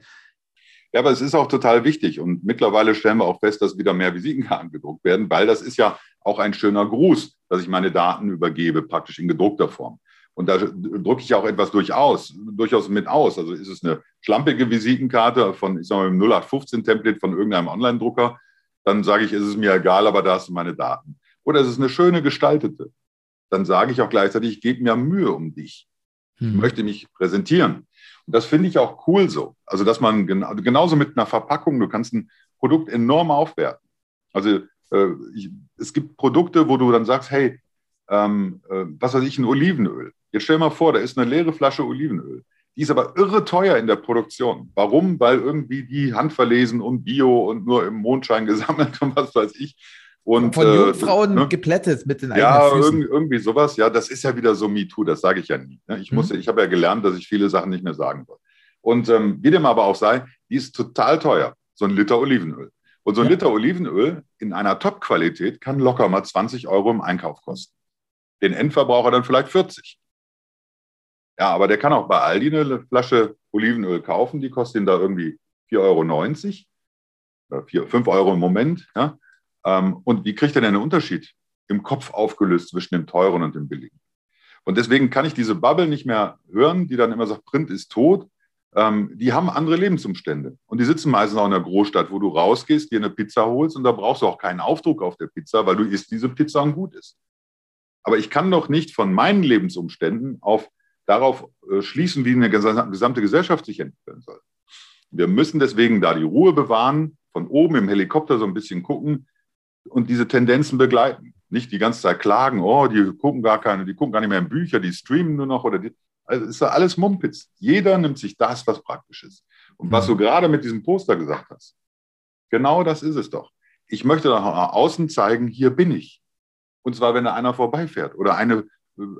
Ja, aber es ist auch total wichtig und mittlerweile stellen wir auch fest, dass wieder mehr Visitenkarten gedruckt werden, weil das ist ja auch ein schöner Gruß, dass ich meine Daten übergebe, praktisch in gedruckter Form. Und da drücke ich auch etwas durchaus, durchaus mit aus. Also ist es eine schlampige Visitenkarte von, ich sag mal, 0815-Template von irgendeinem Online-Drucker, dann sage ich, ist es mir egal, aber da hast du meine Daten. Oder ist es eine schöne gestaltete, dann sage ich auch gleichzeitig, ich gebe mir Mühe um dich. Ich hm. möchte mich präsentieren. Und das finde ich auch cool so. Also, dass man genau, genauso mit einer Verpackung, du kannst ein Produkt enorm aufwerten. Also, äh, ich, es gibt Produkte, wo du dann sagst, hey, ähm, äh, was weiß ich, ein Olivenöl. Jetzt stell dir mal vor, da ist eine leere Flasche Olivenöl. Die ist aber irre teuer in der Produktion. Warum? Weil irgendwie die handverlesen und Bio und nur im Mondschein (laughs) gesammelt und was weiß ich. Und, Von Jungfrauen äh, ne? geplättet mit den eigenen Ja, Füßen. irgendwie sowas. Ja, das ist ja wieder so MeToo, das sage ich ja nie. Ne? Ich, muss, mhm. ich habe ja gelernt, dass ich viele Sachen nicht mehr sagen soll. Und ähm, wie dem aber auch sei, die ist total teuer, so ein Liter Olivenöl. Und so ein ja. Liter Olivenöl in einer Top-Qualität kann locker mal 20 Euro im Einkauf kosten. Den Endverbraucher dann vielleicht 40. Ja, aber der kann auch bei Aldi eine Flasche Olivenöl kaufen, die kostet ihn da irgendwie 4,90 Euro oder 4, 5 Euro im Moment. Ja? Ähm, und wie kriegt er denn einen Unterschied im Kopf aufgelöst zwischen dem teuren und dem billigen? Und deswegen kann ich diese Bubble nicht mehr hören, die dann immer sagt, Print ist tot. Ähm, die haben andere Lebensumstände. Und die sitzen meistens auch in der Großstadt, wo du rausgehst, dir eine Pizza holst und da brauchst du auch keinen Aufdruck auf der Pizza, weil du isst diese Pizza und gut ist. Aber ich kann doch nicht von meinen Lebensumständen auf darauf äh, schließen, wie eine gesamte Gesellschaft sich entwickeln soll. Wir müssen deswegen da die Ruhe bewahren, von oben im Helikopter so ein bisschen gucken und diese Tendenzen begleiten. Nicht die ganze Zeit klagen, oh, die gucken gar keine, die gucken gar nicht mehr in Bücher, die streamen nur noch oder die, also ist ja alles Mumpitz. Jeder nimmt sich das, was praktisch ist. Und was du mhm. gerade mit diesem Poster gesagt hast, genau das ist es doch. Ich möchte nach außen zeigen, hier bin ich. Und zwar, wenn da einer vorbeifährt oder eine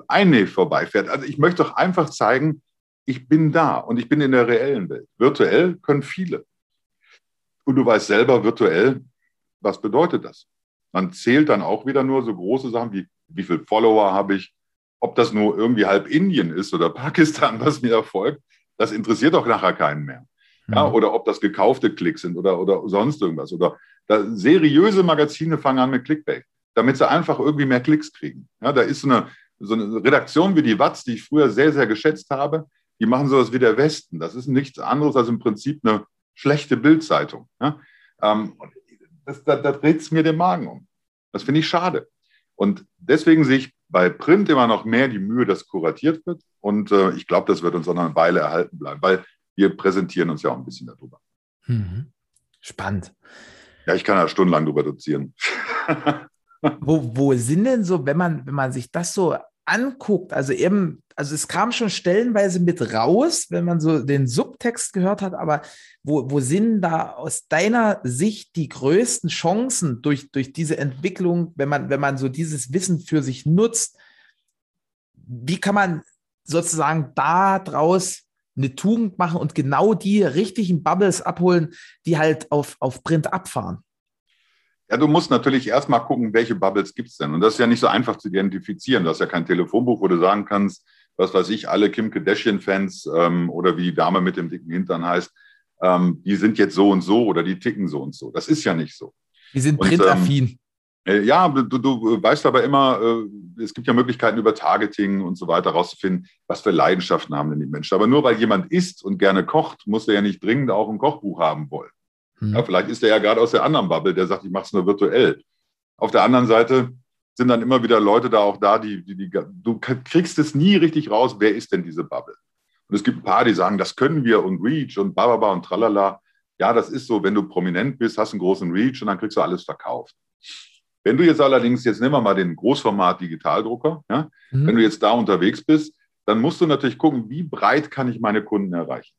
eine vorbeifährt. Also ich möchte doch einfach zeigen, ich bin da und ich bin in der reellen Welt. Virtuell können viele. Und du weißt selber virtuell, was bedeutet das? Man zählt dann auch wieder nur so große Sachen wie, wie viele Follower habe ich, ob das nur irgendwie halb Indien ist oder (laughs) Pakistan, was mir erfolgt, das interessiert doch nachher keinen mehr. Ja, mhm. oder ob das gekaufte Klicks sind oder, oder sonst irgendwas. Oder seriöse Magazine fangen an mit Clickbait, damit sie einfach irgendwie mehr Klicks kriegen. Ja, da ist so eine, so eine Redaktion wie die Watz, die ich früher sehr, sehr geschätzt habe, die machen sowas wie der Westen. Das ist nichts anderes als im Prinzip eine schlechte Bildzeitung. Ja? Ähm, das, da, da dreht es mir den Magen um. Das finde ich schade. Und deswegen sehe ich bei Print immer noch mehr die Mühe, dass kuratiert wird. Und äh, ich glaube, das wird uns auch noch eine Weile erhalten bleiben, weil wir präsentieren uns ja auch ein bisschen darüber. Mhm. Spannend. Ja, ich kann ja stundenlang darüber dozieren. (laughs) wo, wo sind denn so, wenn man, wenn man sich das so anguckt, also eben, also es kam schon stellenweise mit raus, wenn man so den Subtext gehört hat, aber wo, wo sind da aus deiner Sicht die größten Chancen durch, durch diese Entwicklung, wenn man, wenn man so dieses Wissen für sich nutzt? Wie kann man sozusagen da draus eine Tugend machen und genau die richtigen Bubbles abholen, die halt auf, auf Print abfahren? Ja, du musst natürlich erstmal gucken, welche Bubbles gibt es denn. Und das ist ja nicht so einfach zu identifizieren. Du hast ja kein Telefonbuch, wo du sagen kannst, was weiß ich, alle Kim Kardashian-Fans ähm, oder wie die Dame mit dem dicken Hintern heißt, ähm, die sind jetzt so und so oder die ticken so und so. Das ist ja nicht so. Die sind printaffin. Ähm, äh, ja, du, du weißt aber immer, äh, es gibt ja Möglichkeiten über Targeting und so weiter rauszufinden, was für Leidenschaften haben denn die Menschen. Aber nur weil jemand isst und gerne kocht, muss er ja nicht dringend auch ein Kochbuch haben wollen. Mhm. Ja, vielleicht ist er ja gerade aus der anderen Bubble, der sagt, ich mache es nur virtuell. Auf der anderen Seite sind dann immer wieder Leute da auch da, die, die, die, du kriegst es nie richtig raus, wer ist denn diese Bubble? Und es gibt ein paar, die sagen, das können wir und Reach und bababa und tralala. Ja, das ist so, wenn du prominent bist, hast einen großen Reach und dann kriegst du alles verkauft. Wenn du jetzt allerdings, jetzt nehmen wir mal den Großformat-Digitaldrucker, ja, mhm. wenn du jetzt da unterwegs bist, dann musst du natürlich gucken, wie breit kann ich meine Kunden erreichen.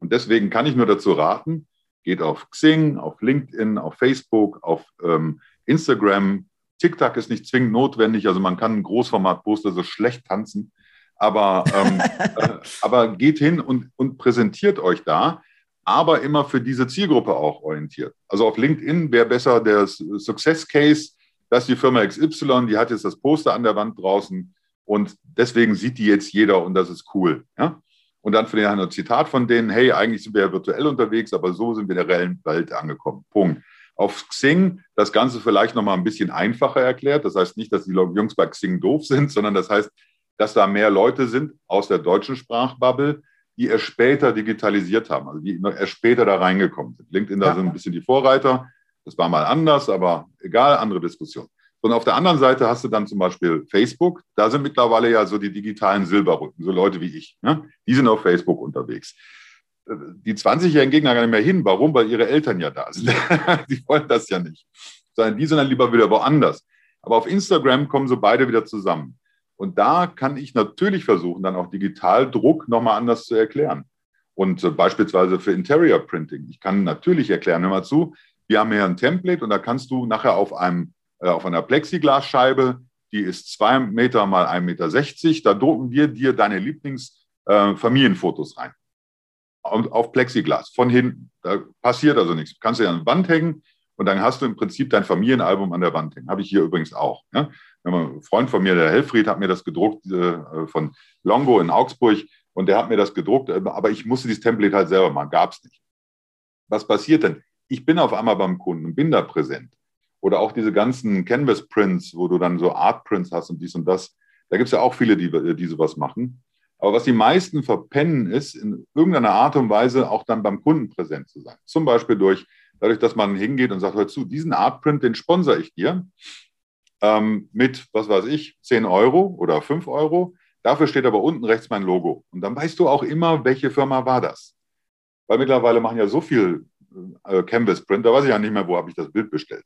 Und deswegen kann ich nur dazu raten, Geht auf Xing, auf LinkedIn, auf Facebook, auf ähm, Instagram. TikTok ist nicht zwingend notwendig, also man kann einen Großformat-Poster so schlecht tanzen, aber, ähm, (laughs) äh, aber geht hin und, und präsentiert euch da, aber immer für diese Zielgruppe auch orientiert. Also auf LinkedIn wäre besser der Success Case, dass die Firma XY, die hat jetzt das Poster an der Wand draußen und deswegen sieht die jetzt jeder und das ist cool. Ja? Und dann vielleicht ein Zitat von denen, hey, eigentlich sind wir ja virtuell unterwegs, aber so sind wir in der reellen Welt angekommen. Punkt. Auf Xing das Ganze vielleicht nochmal ein bisschen einfacher erklärt. Das heißt nicht, dass die Jungs bei Xing doof (laughs) sind, sondern das heißt, dass da mehr Leute sind aus der deutschen Sprachbubble, die erst später digitalisiert haben, also die erst später da reingekommen sind. LinkedIn, da ja. sind ein bisschen die Vorreiter. Das war mal anders, aber egal, andere Diskussion. Und auf der anderen Seite hast du dann zum Beispiel Facebook. Da sind mittlerweile ja so die digitalen Silberrücken, so Leute wie ich. Ne? Die sind auf Facebook unterwegs. Die 20-Jährigen gehen da gar nicht mehr hin. Warum? Weil ihre Eltern ja da sind. (laughs) die wollen das ja nicht. Sondern die sind dann lieber wieder woanders. Aber auf Instagram kommen so beide wieder zusammen. Und da kann ich natürlich versuchen, dann auch Digitaldruck nochmal anders zu erklären. Und äh, beispielsweise für Interior Printing. Ich kann natürlich erklären, hör mal zu, wir haben hier ein Template und da kannst du nachher auf, einem, äh, auf einer Plexiglasscheibe, die ist zwei Meter mal 1,60 Meter, da drucken wir dir deine Lieblingsfamilienfotos äh, rein. Auf Plexiglas von hinten. Da passiert also nichts. Kannst du ja an die Wand hängen und dann hast du im Prinzip dein Familienalbum an der Wand hängen. Habe ich hier übrigens auch. Ja? Ein Freund von mir, der Helfried, hat mir das gedruckt äh, von Longo in Augsburg und der hat mir das gedruckt, aber ich musste dieses Template halt selber machen, gab es nicht. Was passiert denn? Ich bin auf einmal beim Kunden und bin da präsent. Oder auch diese ganzen Canvas-Prints, wo du dann so Art-Prints hast und dies und das. Da gibt es ja auch viele, die, die sowas machen. Aber was die meisten verpennen, ist, in irgendeiner Art und Weise auch dann beim Kunden präsent zu sein. Zum Beispiel durch, dadurch, dass man hingeht und sagt, hör zu, diesen Art-Print, den sponsere ich dir ähm, mit, was weiß ich, 10 Euro oder 5 Euro. Dafür steht aber unten rechts mein Logo. Und dann weißt du auch immer, welche Firma war das. Weil mittlerweile machen ja so viel äh, Canvas Print, da weiß ich ja nicht mehr, wo habe ich das Bild bestellt.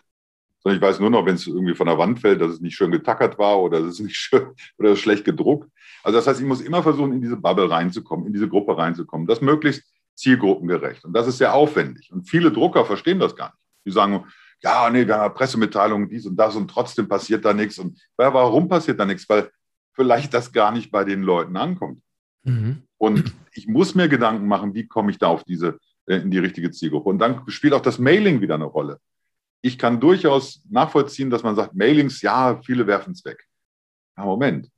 Sondern ich weiß nur noch, wenn es irgendwie von der Wand fällt, dass es nicht schön getackert war oder es ist nicht schön (laughs) oder es ist schlecht gedruckt. Also das heißt, ich muss immer versuchen, in diese Bubble reinzukommen, in diese Gruppe reinzukommen. Das möglichst zielgruppengerecht. Und das ist sehr aufwendig. Und viele Drucker verstehen das gar nicht. Die sagen, ja, nee, wir haben Pressemitteilungen, dies und das und trotzdem passiert da nichts. Und warum passiert da nichts? Weil vielleicht das gar nicht bei den Leuten ankommt. Mhm. Und ich muss mir Gedanken machen, wie komme ich da auf diese, äh, in die richtige Zielgruppe. Und dann spielt auch das Mailing wieder eine Rolle. Ich kann durchaus nachvollziehen, dass man sagt, Mailings, ja, viele werfen es weg. Ja, Moment.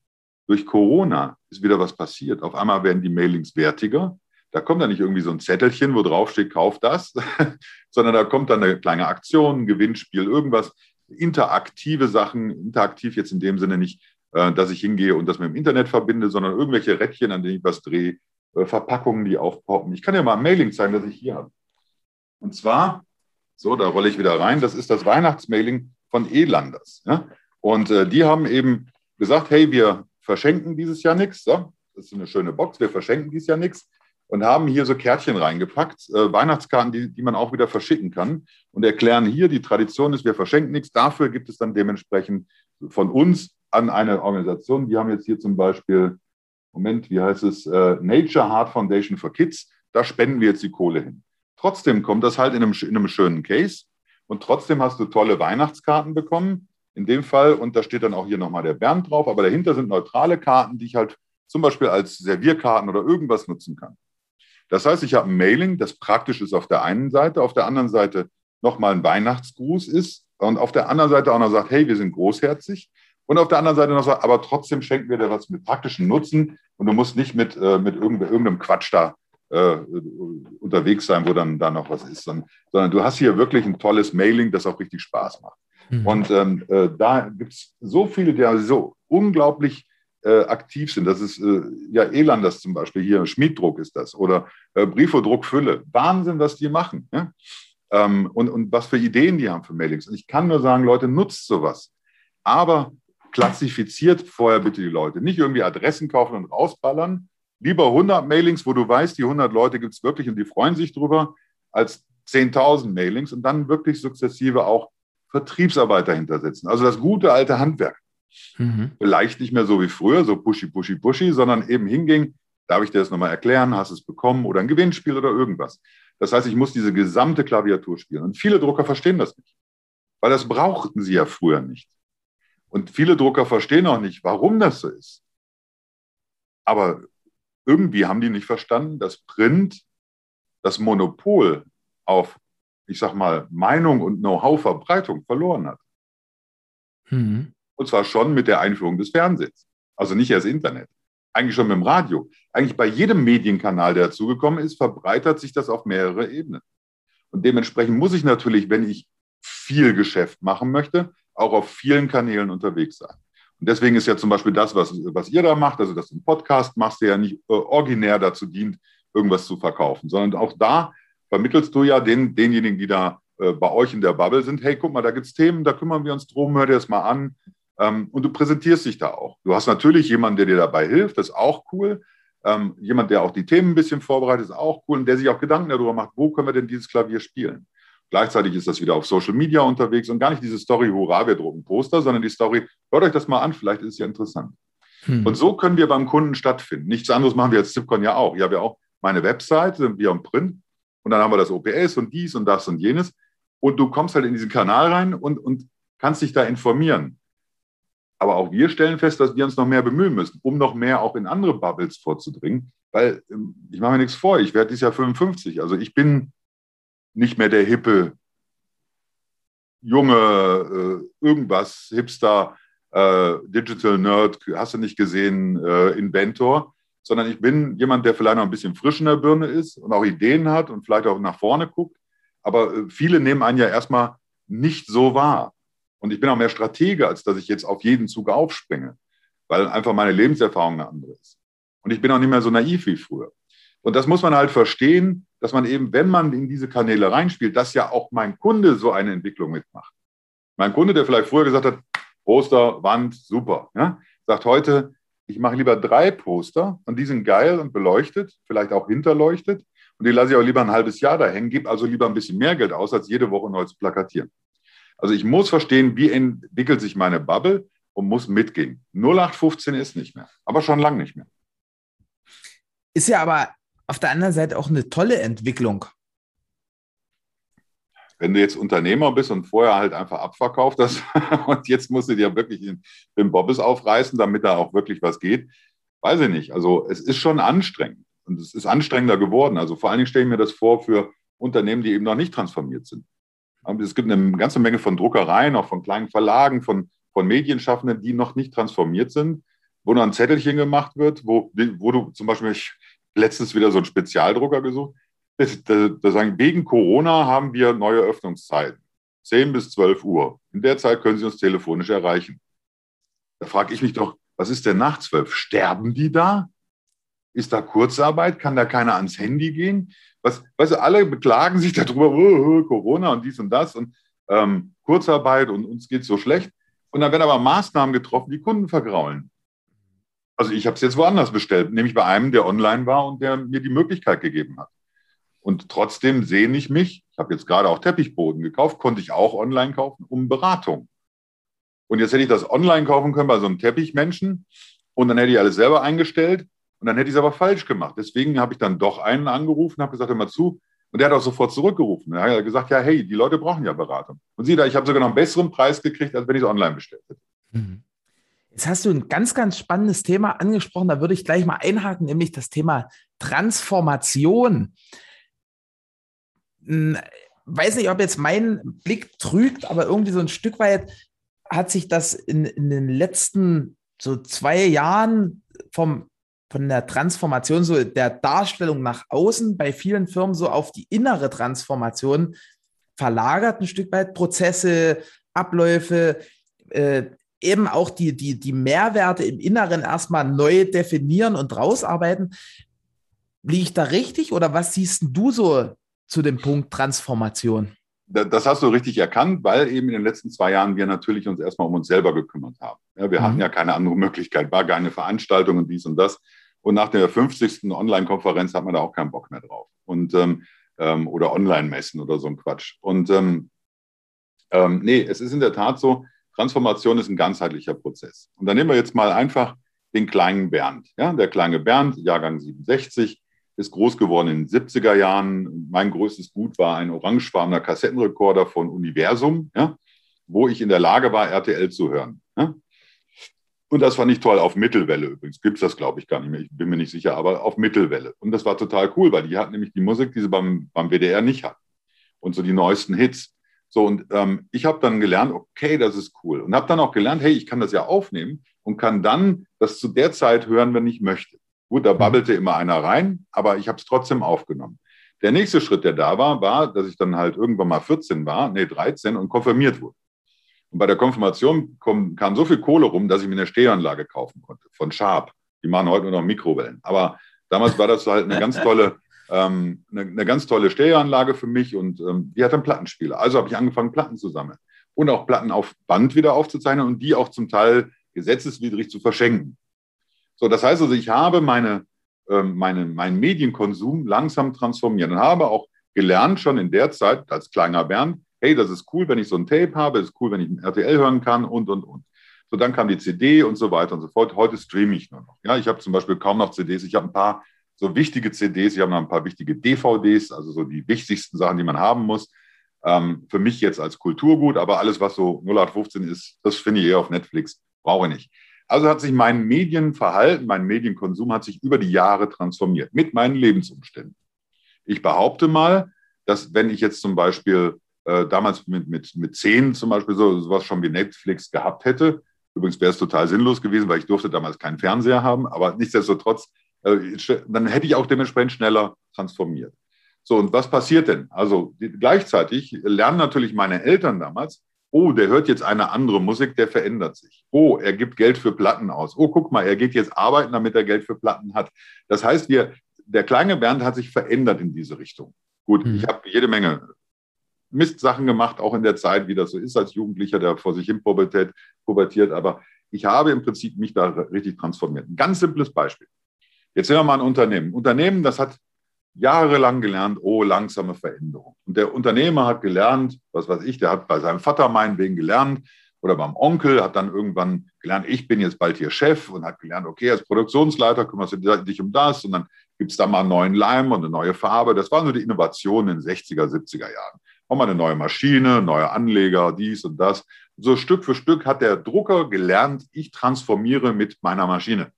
Durch Corona ist wieder was passiert. Auf einmal werden die Mailings wertiger da kommt dann nicht irgendwie so ein Zettelchen, wo drauf steht, kauf das, (laughs) sondern da kommt dann eine kleine Aktion, ein Gewinnspiel, irgendwas, interaktive Sachen, interaktiv jetzt in dem Sinne nicht, äh, dass ich hingehe und das mit dem Internet verbinde, sondern irgendwelche Rädchen, an denen ich was drehe, äh, Verpackungen, die aufpoppen. Ich kann ja mal ein Mailing zeigen, das ich hier habe. Und zwar, so, da rolle ich wieder rein, das ist das Weihnachtsmailing von Elanders. Ja? Und äh, die haben eben gesagt, hey, wir verschenken dieses Jahr nichts. So, das ist eine schöne Box, wir verschenken dieses Jahr nichts und haben hier so Kärtchen reingepackt, äh, Weihnachtskarten, die, die man auch wieder verschicken kann und erklären hier, die Tradition ist, wir verschenken nichts. Dafür gibt es dann dementsprechend von uns an eine Organisation. Die haben jetzt hier zum Beispiel, Moment, wie heißt es, äh, Nature Heart Foundation for Kids. Da spenden wir jetzt die Kohle hin. Trotzdem kommt das halt in einem, in einem schönen Case und trotzdem hast du tolle Weihnachtskarten bekommen. In dem Fall, und da steht dann auch hier nochmal der Bernd drauf, aber dahinter sind neutrale Karten, die ich halt zum Beispiel als Servierkarten oder irgendwas nutzen kann. Das heißt, ich habe ein Mailing, das praktisch ist auf der einen Seite, auf der anderen Seite nochmal ein Weihnachtsgruß ist und auf der anderen Seite auch noch sagt, hey, wir sind großherzig. Und auf der anderen Seite noch sagt, aber trotzdem schenken wir dir was mit praktischen Nutzen und du musst nicht mit, äh, mit irgendeinem Quatsch da äh, unterwegs sein, wo dann da noch was ist, sondern, sondern, du hast hier wirklich ein tolles Mailing, das auch richtig Spaß macht. Mhm. Und ähm, äh, da gibt es so viele, die so unglaublich äh, aktiv sind. Das ist äh, ja Elanders zum Beispiel hier, Schmieddruck ist das oder äh, Briefodruckfülle. Wahnsinn, was die machen. Ja? Ähm, und, und was für Ideen die haben für Mailings. Und ich kann nur sagen, Leute, nutzt sowas. Aber klassifiziert vorher bitte die Leute. Nicht irgendwie Adressen kaufen und rausballern. Lieber 100 Mailings, wo du weißt, die 100 Leute gibt es wirklich und die freuen sich drüber, als 10.000 Mailings und dann wirklich sukzessive auch Vertriebsarbeiter hintersetzen. Also das gute alte Handwerk. Mhm. Vielleicht nicht mehr so wie früher, so pushy, pushy, pushy, sondern eben hinging, darf ich dir das nochmal erklären, hast es bekommen oder ein Gewinnspiel oder irgendwas. Das heißt, ich muss diese gesamte Klaviatur spielen. Und viele Drucker verstehen das nicht, weil das brauchten sie ja früher nicht. Und viele Drucker verstehen auch nicht, warum das so ist. Aber irgendwie haben die nicht verstanden, dass Print das Monopol auf, ich sag mal, Meinung und Know-how-Verbreitung verloren hat. Mhm. Und zwar schon mit der Einführung des Fernsehens. Also nicht erst Internet. Eigentlich schon mit dem Radio. Eigentlich bei jedem Medienkanal, der dazugekommen ist, verbreitert sich das auf mehrere Ebenen. Und dementsprechend muss ich natürlich, wenn ich viel Geschäft machen möchte, auch auf vielen Kanälen unterwegs sein. Und deswegen ist ja zum Beispiel das, was, was ihr da macht, also dass du einen Podcast machst, der ja nicht äh, originär dazu dient, irgendwas zu verkaufen, sondern auch da vermittelst du ja den, denjenigen, die da äh, bei euch in der Bubble sind, hey, guck mal, da gibt es Themen, da kümmern wir uns drum, hör dir das mal an. Ähm, und du präsentierst dich da auch. Du hast natürlich jemanden, der dir dabei hilft, das ist auch cool. Ähm, jemand, der auch die Themen ein bisschen vorbereitet, ist auch cool und der sich auch Gedanken darüber macht, wo können wir denn dieses Klavier spielen. Gleichzeitig ist das wieder auf Social Media unterwegs und gar nicht diese Story, hurra, wir drucken Poster, sondern die Story, hört euch das mal an, vielleicht ist es ja interessant. Hm. Und so können wir beim Kunden stattfinden. Nichts anderes machen wir als Zipcon ja auch. Ich habe ja auch meine Website, sind wir im Print und dann haben wir das OPS und dies und das und jenes. Und du kommst halt in diesen Kanal rein und, und kannst dich da informieren. Aber auch wir stellen fest, dass wir uns noch mehr bemühen müssen, um noch mehr auch in andere Bubbles vorzudringen. Weil ähm, ich mache mir nichts vor, ich werde dieses Jahr 55. Also ich bin nicht mehr der hippe, junge, äh, irgendwas, Hipster, äh, Digital Nerd, hast du nicht gesehen, äh, Inventor, sondern ich bin jemand, der vielleicht noch ein bisschen frisch in der Birne ist und auch Ideen hat und vielleicht auch nach vorne guckt. Aber äh, viele nehmen einen ja erstmal nicht so wahr. Und ich bin auch mehr Stratege, als dass ich jetzt auf jeden Zug aufspringe, weil einfach meine Lebenserfahrung eine andere ist. Und ich bin auch nicht mehr so naiv wie früher. Und das muss man halt verstehen, dass man eben, wenn man in diese Kanäle reinspielt, dass ja auch mein Kunde so eine Entwicklung mitmacht. Mein Kunde, der vielleicht früher gesagt hat, Poster, Wand, super, ja, sagt heute, ich mache lieber drei Poster und die sind geil und beleuchtet, vielleicht auch hinterleuchtet. Und die lasse ich auch lieber ein halbes Jahr da hängen, gebe also lieber ein bisschen mehr Geld aus, als jede Woche neu zu plakatieren. Also ich muss verstehen, wie entwickelt sich meine Bubble und muss mitgehen. 0815 ist nicht mehr, aber schon lang nicht mehr. Ist ja aber auf der anderen Seite auch eine tolle Entwicklung. Wenn du jetzt Unternehmer bist und vorher halt einfach abverkauft hast (laughs) und jetzt musst du dir wirklich den, den Bobbes aufreißen, damit da auch wirklich was geht, weiß ich nicht. Also es ist schon anstrengend und es ist anstrengender geworden. Also vor allen Dingen stelle ich mir das vor für Unternehmen, die eben noch nicht transformiert sind. Es gibt eine ganze Menge von Druckereien, auch von kleinen Verlagen, von, von Medienschaffenden, die noch nicht transformiert sind, wo noch ein Zettelchen gemacht wird, wo, wo du zum Beispiel, ich letztens wieder so einen Spezialdrucker gesucht. Da, sagen, wegen Corona haben wir neue Öffnungszeiten. 10 bis 12 Uhr. In der Zeit können Sie uns telefonisch erreichen. Da frage ich mich doch, was ist denn nach 12? Sterben die da? Ist da Kurzarbeit? Kann da keiner ans Handy gehen? Was, weißt du, alle beklagen sich darüber, oh, oh, Corona und dies und das und ähm, Kurzarbeit und uns geht so schlecht. Und dann werden aber Maßnahmen getroffen, die Kunden vergraulen. Also ich habe es jetzt woanders bestellt, nämlich bei einem, der online war und der mir die Möglichkeit gegeben hat. Und trotzdem sehne ich mich, ich habe jetzt gerade auch Teppichboden gekauft, konnte ich auch online kaufen, um Beratung. Und jetzt hätte ich das online kaufen können bei so einem Teppichmenschen und dann hätte ich alles selber eingestellt und dann hätte ich es aber falsch gemacht. Deswegen habe ich dann doch einen angerufen, habe gesagt, hör mal zu. Und der hat auch sofort zurückgerufen. Er hat gesagt, ja, hey, die Leute brauchen ja Beratung. Und sieh da, ich habe sogar noch einen besseren Preis gekriegt, als wenn ich es online bestellt hätte. Mhm. Jetzt hast du ein ganz, ganz spannendes Thema angesprochen. Da würde ich gleich mal einhaken, nämlich das Thema Transformation. Hm, weiß nicht, ob jetzt mein Blick trügt, aber irgendwie so ein Stück weit hat sich das in, in den letzten so zwei Jahren vom, von der Transformation, so der Darstellung nach außen bei vielen Firmen so auf die innere Transformation verlagert, ein Stück weit Prozesse, Abläufe, äh, eben auch die, die, die Mehrwerte im Inneren erstmal neu definieren und rausarbeiten. Liege ich da richtig oder was siehst du so zu dem Punkt Transformation? Das hast du richtig erkannt, weil eben in den letzten zwei Jahren wir natürlich uns erstmal um uns selber gekümmert haben. Ja, wir mhm. hatten ja keine andere Möglichkeit, war gar eine Veranstaltung und dies und das. Und nach der 50. Online-Konferenz hat man da auch keinen Bock mehr drauf. Und, ähm, ähm, oder Online-Messen oder so ein Quatsch. Und ähm, ähm, nee, es ist in der Tat so, Transformation ist ein ganzheitlicher Prozess. Und dann nehmen wir jetzt mal einfach den kleinen Bernd. Ja, der kleine Bernd, Jahrgang 67, ist groß geworden in den 70er Jahren. Mein größtes Gut war ein orangefarbener Kassettenrekorder von Universum, ja, wo ich in der Lage war, RTL zu hören. Ja. Und das fand ich toll, auf Mittelwelle übrigens. Gibt es das, glaube ich, gar nicht mehr. Ich bin mir nicht sicher, aber auf Mittelwelle. Und das war total cool, weil die hat nämlich die Musik, die sie beim, beim WDR nicht hat. Und so die neuesten Hits. So, und ähm, ich habe dann gelernt, okay, das ist cool. Und habe dann auch gelernt, hey, ich kann das ja aufnehmen und kann dann das zu der Zeit hören, wenn ich möchte. Gut, da mhm. babbelte immer einer rein, aber ich habe es trotzdem aufgenommen. Der nächste Schritt, der da war, war, dass ich dann halt irgendwann mal 14 war, nee, 13 und konfirmiert wurde. Und bei der Konfirmation kam, kam so viel Kohle rum, dass ich mir eine Stehanlage kaufen konnte von Sharp. Die machen heute nur noch Mikrowellen. Aber damals war das halt eine ganz (laughs) tolle, ähm, eine, eine, ganz tolle Stereoanlage für mich und ähm, die hat einen Plattenspieler. Also habe ich angefangen, Platten zu sammeln und auch Platten auf Band wieder aufzuzeichnen und die auch zum Teil gesetzeswidrig zu verschenken. So, das heißt also, ich habe meine, ähm, meine, meinen Medienkonsum langsam transformiert und habe auch gelernt schon in der Zeit als kleiner Bernd, hey, das ist cool, wenn ich so ein Tape habe, das ist cool, wenn ich ein RTL hören kann und, und, und. So, dann kam die CD und so weiter und so fort. Heute streame ich nur noch. Ja, ich habe zum Beispiel kaum noch CDs. Ich habe ein paar so wichtige CDs, ich habe noch ein paar wichtige DVDs, also so die wichtigsten Sachen, die man haben muss. Ähm, für mich jetzt als Kulturgut, aber alles, was so 0815 ist, das finde ich eher auf Netflix. Brauche ich nicht. Also hat sich mein Medienverhalten, mein Medienkonsum hat sich über die Jahre transformiert mit meinen Lebensumständen. Ich behaupte mal, dass wenn ich jetzt zum Beispiel äh, damals mit, mit, mit zehn zum Beispiel so sowas schon wie Netflix gehabt hätte, übrigens wäre es total sinnlos gewesen, weil ich durfte damals keinen Fernseher haben, aber nichtsdestotrotz, äh, dann hätte ich auch dementsprechend schneller transformiert. So, und was passiert denn? Also die, gleichzeitig lernen natürlich meine Eltern damals, oh, der hört jetzt eine andere Musik, der verändert sich. Oh, er gibt Geld für Platten aus. Oh, guck mal, er geht jetzt arbeiten, damit er Geld für Platten hat. Das heißt, wir, der kleine Bernd hat sich verändert in diese Richtung. Gut, mhm. ich habe jede Menge Mistsachen gemacht, auch in der Zeit, wie das so ist als Jugendlicher, der vor sich hin pubertiert, pubertiert. Aber ich habe im Prinzip mich da richtig transformiert. Ein ganz simples Beispiel. Jetzt sehen wir mal ein Unternehmen. Unternehmen, das hat jahrelang gelernt, oh, langsame Veränderung. Und der Unternehmer hat gelernt, was weiß ich, der hat bei seinem Vater meinetwegen gelernt oder beim Onkel, hat dann irgendwann gelernt, ich bin jetzt bald hier Chef und hat gelernt, okay, als Produktionsleiter kümmerst du dich um das und dann gibt es da mal einen neuen Leim und eine neue Farbe. Das war nur die Innovation in den 60er, 70er Jahren auch mal eine neue Maschine, neue Anleger, dies und das. So Stück für Stück hat der Drucker gelernt, ich transformiere mit meiner Maschine.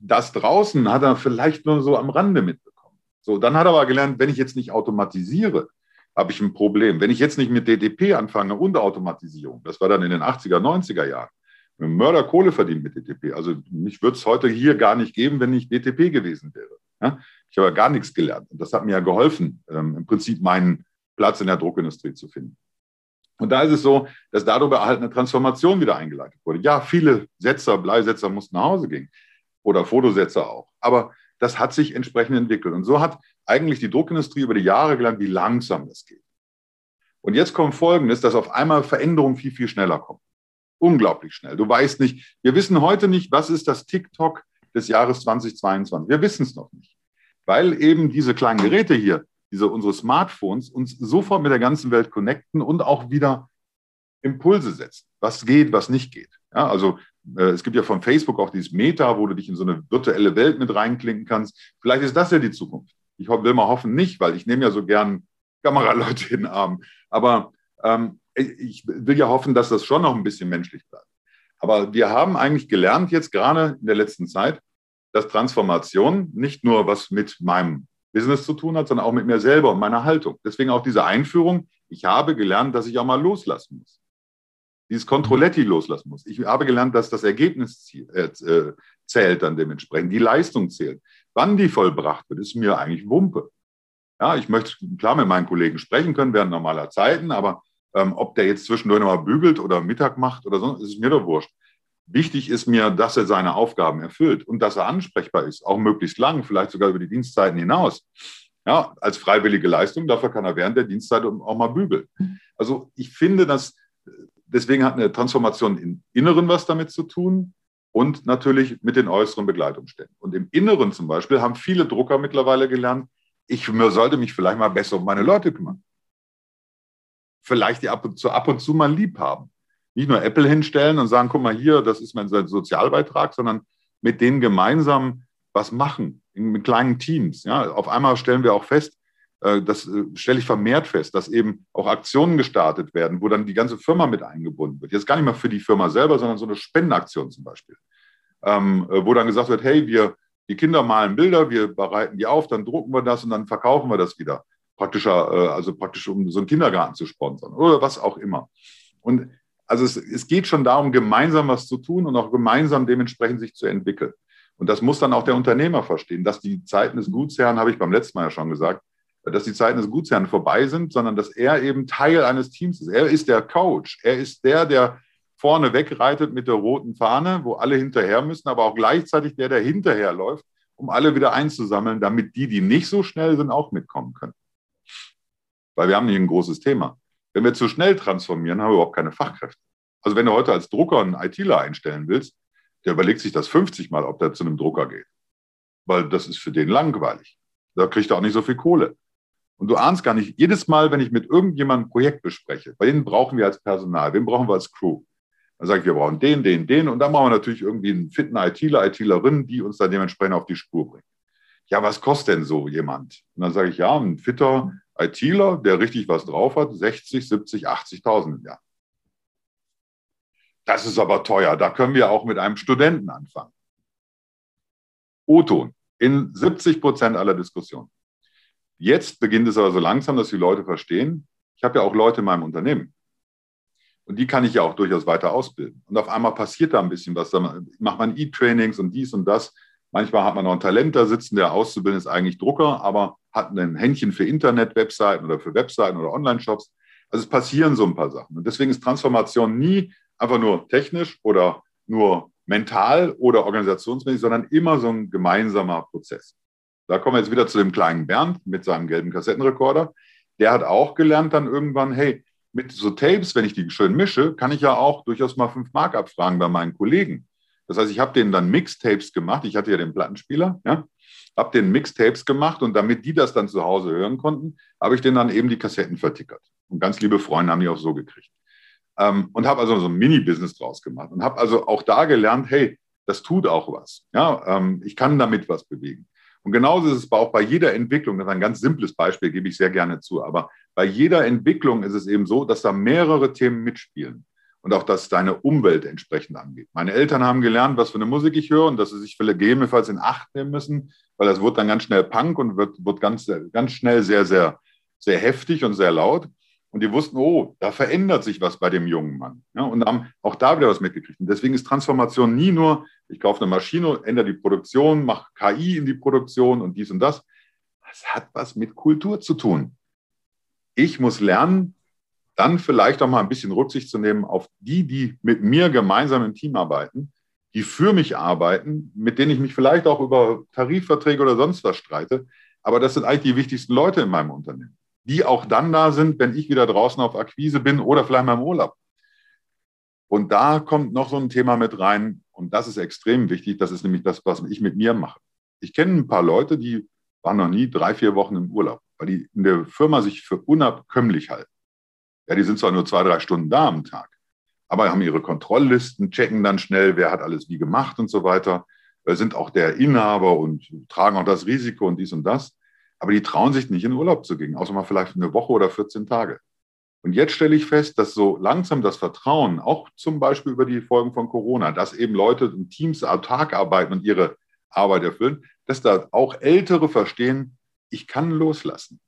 Das draußen hat er vielleicht nur so am Rande mitbekommen. So, dann hat er aber gelernt, wenn ich jetzt nicht automatisiere, habe ich ein Problem. Wenn ich jetzt nicht mit DTP anfange und Automatisierung, das war dann in den 80er, 90er Jahren, Mörder Kohle verdient mit DTP. Also mich würde es heute hier gar nicht geben, wenn ich DTP gewesen wäre. Ja? Ich habe ja gar nichts gelernt. Und das hat mir ja geholfen, ähm, im Prinzip meinen Platz in der Druckindustrie zu finden. Und da ist es so, dass darüber halt eine Transformation wieder eingeleitet wurde. Ja, viele Setzer, Bleisetzer mussten nach Hause gehen oder Fotosetzer auch. Aber das hat sich entsprechend entwickelt. Und so hat eigentlich die Druckindustrie über die Jahre gelernt, wie langsam das geht. Und jetzt kommt Folgendes, dass auf einmal Veränderungen viel, viel schneller kommen. Unglaublich schnell. Du weißt nicht, wir wissen heute nicht, was ist das TikTok des Jahres 2022. Wir wissen es noch nicht weil eben diese kleinen Geräte hier, diese unsere Smartphones uns sofort mit der ganzen Welt connecten und auch wieder Impulse setzen, was geht, was nicht geht. Ja, also es gibt ja von Facebook auch dieses Meta, wo du dich in so eine virtuelle Welt mit reinklinken kannst. Vielleicht ist das ja die Zukunft. Ich will mal hoffen nicht, weil ich nehme ja so gern Kameraleute in den Arm. Aber ähm, ich will ja hoffen, dass das schon noch ein bisschen menschlich bleibt. Aber wir haben eigentlich gelernt jetzt gerade in der letzten Zeit, dass Transformation nicht nur was mit meinem Business zu tun hat, sondern auch mit mir selber und meiner Haltung. Deswegen auch diese Einführung. Ich habe gelernt, dass ich auch mal loslassen muss. Dieses Controletti loslassen muss. Ich habe gelernt, dass das Ergebnis äh, äh, zählt dann dementsprechend, die Leistung zählt. Wann die vollbracht wird, ist mir eigentlich Wumpe. Ja, ich möchte klar mit meinen Kollegen sprechen können während normaler Zeiten, aber ähm, ob der jetzt zwischendurch nochmal bügelt oder Mittag macht oder so, ist mir doch wurscht. Wichtig ist mir, dass er seine Aufgaben erfüllt und dass er ansprechbar ist, auch möglichst lang, vielleicht sogar über die Dienstzeiten hinaus. Ja, als freiwillige Leistung, dafür kann er während der Dienstzeit auch mal bügeln. Also ich finde, dass deswegen hat eine Transformation im Inneren was damit zu tun und natürlich mit den äußeren Begleitumständen. Und im Inneren zum Beispiel haben viele Drucker mittlerweile gelernt, ich sollte mich vielleicht mal besser um meine Leute kümmern. Vielleicht die ab und zu, ab und zu mal lieb haben nicht nur Apple hinstellen und sagen, guck mal hier, das ist mein Sozialbeitrag, sondern mit denen gemeinsam was machen, in kleinen Teams. Ja, auf einmal stellen wir auch fest, das äh, stelle ich vermehrt fest, dass eben auch Aktionen gestartet werden, wo dann die ganze Firma mit eingebunden wird. Jetzt gar nicht mal für die Firma selber, sondern so eine Spendenaktion zum Beispiel, ähm, äh, wo dann gesagt wird, hey, wir, die Kinder malen Bilder, wir bereiten die auf, dann drucken wir das und dann verkaufen wir das wieder. Praktischer, also praktisch um so einen Kindergarten zu sponsern oder was auch immer. Und also es, es geht schon darum, gemeinsam was zu tun und auch gemeinsam dementsprechend sich zu entwickeln. Und das muss dann auch der Unternehmer verstehen, dass die Zeiten des Gutsherrn, habe ich beim letzten Mal ja schon gesagt, dass die Zeiten des Gutsherrn vorbei sind, sondern dass er eben Teil eines Teams ist. Er ist der Coach. Er ist der, der vorne wegreitet mit der roten Fahne, wo alle hinterher müssen, aber auch gleichzeitig der, der hinterherläuft, um alle wieder einzusammeln, damit die, die nicht so schnell sind, auch mitkommen können. Weil wir haben nicht ein großes Thema. Wenn wir zu schnell transformieren, haben wir überhaupt keine Fachkräfte. Also wenn du heute als Drucker einen ITler einstellen willst, der überlegt sich das 50 Mal, ob der zu einem Drucker geht. Weil das ist für den langweilig. Da kriegt er auch nicht so viel Kohle. Und du ahnst gar nicht, jedes Mal, wenn ich mit irgendjemandem ein Projekt bespreche, bei denen brauchen wir als Personal, wen brauchen wir als Crew? Dann sage ich, wir brauchen den, den, den. Und dann brauchen wir natürlich irgendwie einen fitten ITler, ITlerin, die uns dann dementsprechend auf die Spur bringen. Ja, was kostet denn so jemand? Und dann sage ich, ja, ein fitter ITler, der richtig was drauf hat, 60, 70, 80.000 im Jahr. Das ist aber teuer. Da können wir auch mit einem Studenten anfangen. O-Ton in 70 Prozent aller Diskussionen. Jetzt beginnt es aber so langsam, dass die Leute verstehen, ich habe ja auch Leute in meinem Unternehmen. Und die kann ich ja auch durchaus weiter ausbilden. Und auf einmal passiert da ein bisschen was. Da macht man E-Trainings und dies und das. Manchmal hat man noch ein Talent da sitzen, der auszubilden ist eigentlich Drucker, aber hat ein Händchen für Internet-Webseiten oder für Webseiten oder Online-Shops. Also es passieren so ein paar Sachen. Und deswegen ist Transformation nie einfach nur technisch oder nur mental oder organisationsmäßig, sondern immer so ein gemeinsamer Prozess. Da kommen wir jetzt wieder zu dem kleinen Bernd mit seinem gelben Kassettenrekorder. Der hat auch gelernt dann irgendwann, hey, mit so Tapes, wenn ich die schön mische, kann ich ja auch durchaus mal fünf Mark abfragen bei meinen Kollegen. Das heißt, ich habe denen dann Mixtapes gemacht. Ich hatte ja den Plattenspieler, ja, habe den Mixtapes gemacht und damit die das dann zu Hause hören konnten, habe ich denen dann eben die Kassetten vertickert. Und ganz liebe Freunde haben die auch so gekriegt. Ähm, und habe also so ein Mini-Business draus gemacht und habe also auch da gelernt, hey, das tut auch was. Ja, ähm, ich kann damit was bewegen. Und genauso ist es auch bei jeder Entwicklung, das ist ein ganz simples Beispiel, gebe ich sehr gerne zu, aber bei jeder Entwicklung ist es eben so, dass da mehrere Themen mitspielen und auch, dass deine Umwelt entsprechend angeht. Meine Eltern haben gelernt, was für eine Musik ich höre und dass sie sich gegebenenfalls in Acht nehmen müssen, weil das wird dann ganz schnell Punk und wird, wird ganz, ganz schnell sehr, sehr, sehr heftig und sehr laut. Und die wussten, oh, da verändert sich was bei dem jungen Mann. Ja, und haben auch da wieder was mitgekriegt. Und deswegen ist Transformation nie nur, ich kaufe eine Maschine, ändere die Produktion, mache KI in die Produktion und dies und das. Das hat was mit Kultur zu tun. Ich muss lernen, dann vielleicht auch mal ein bisschen Rücksicht zu nehmen auf die, die mit mir gemeinsam im Team arbeiten, die für mich arbeiten, mit denen ich mich vielleicht auch über Tarifverträge oder sonst was streite. Aber das sind eigentlich die wichtigsten Leute in meinem Unternehmen die auch dann da sind, wenn ich wieder draußen auf Akquise bin oder vielleicht mal im Urlaub. Und da kommt noch so ein Thema mit rein und das ist extrem wichtig. Das ist nämlich das, was ich mit mir mache. Ich kenne ein paar Leute, die waren noch nie drei, vier Wochen im Urlaub, weil die in der Firma sich für unabkömmlich halten. Ja, die sind zwar nur zwei, drei Stunden da am Tag, aber haben ihre Kontrolllisten, checken dann schnell, wer hat alles wie gemacht und so weiter, äh, sind auch der Inhaber und tragen auch das Risiko und dies und das aber die trauen sich nicht in Urlaub zu gehen, außer mal vielleicht eine Woche oder 14 Tage. Und jetzt stelle ich fest, dass so langsam das Vertrauen, auch zum Beispiel über die Folgen von Corona, dass eben Leute in Teams autark arbeiten und ihre Arbeit erfüllen, dass da auch Ältere verstehen, ich kann loslassen.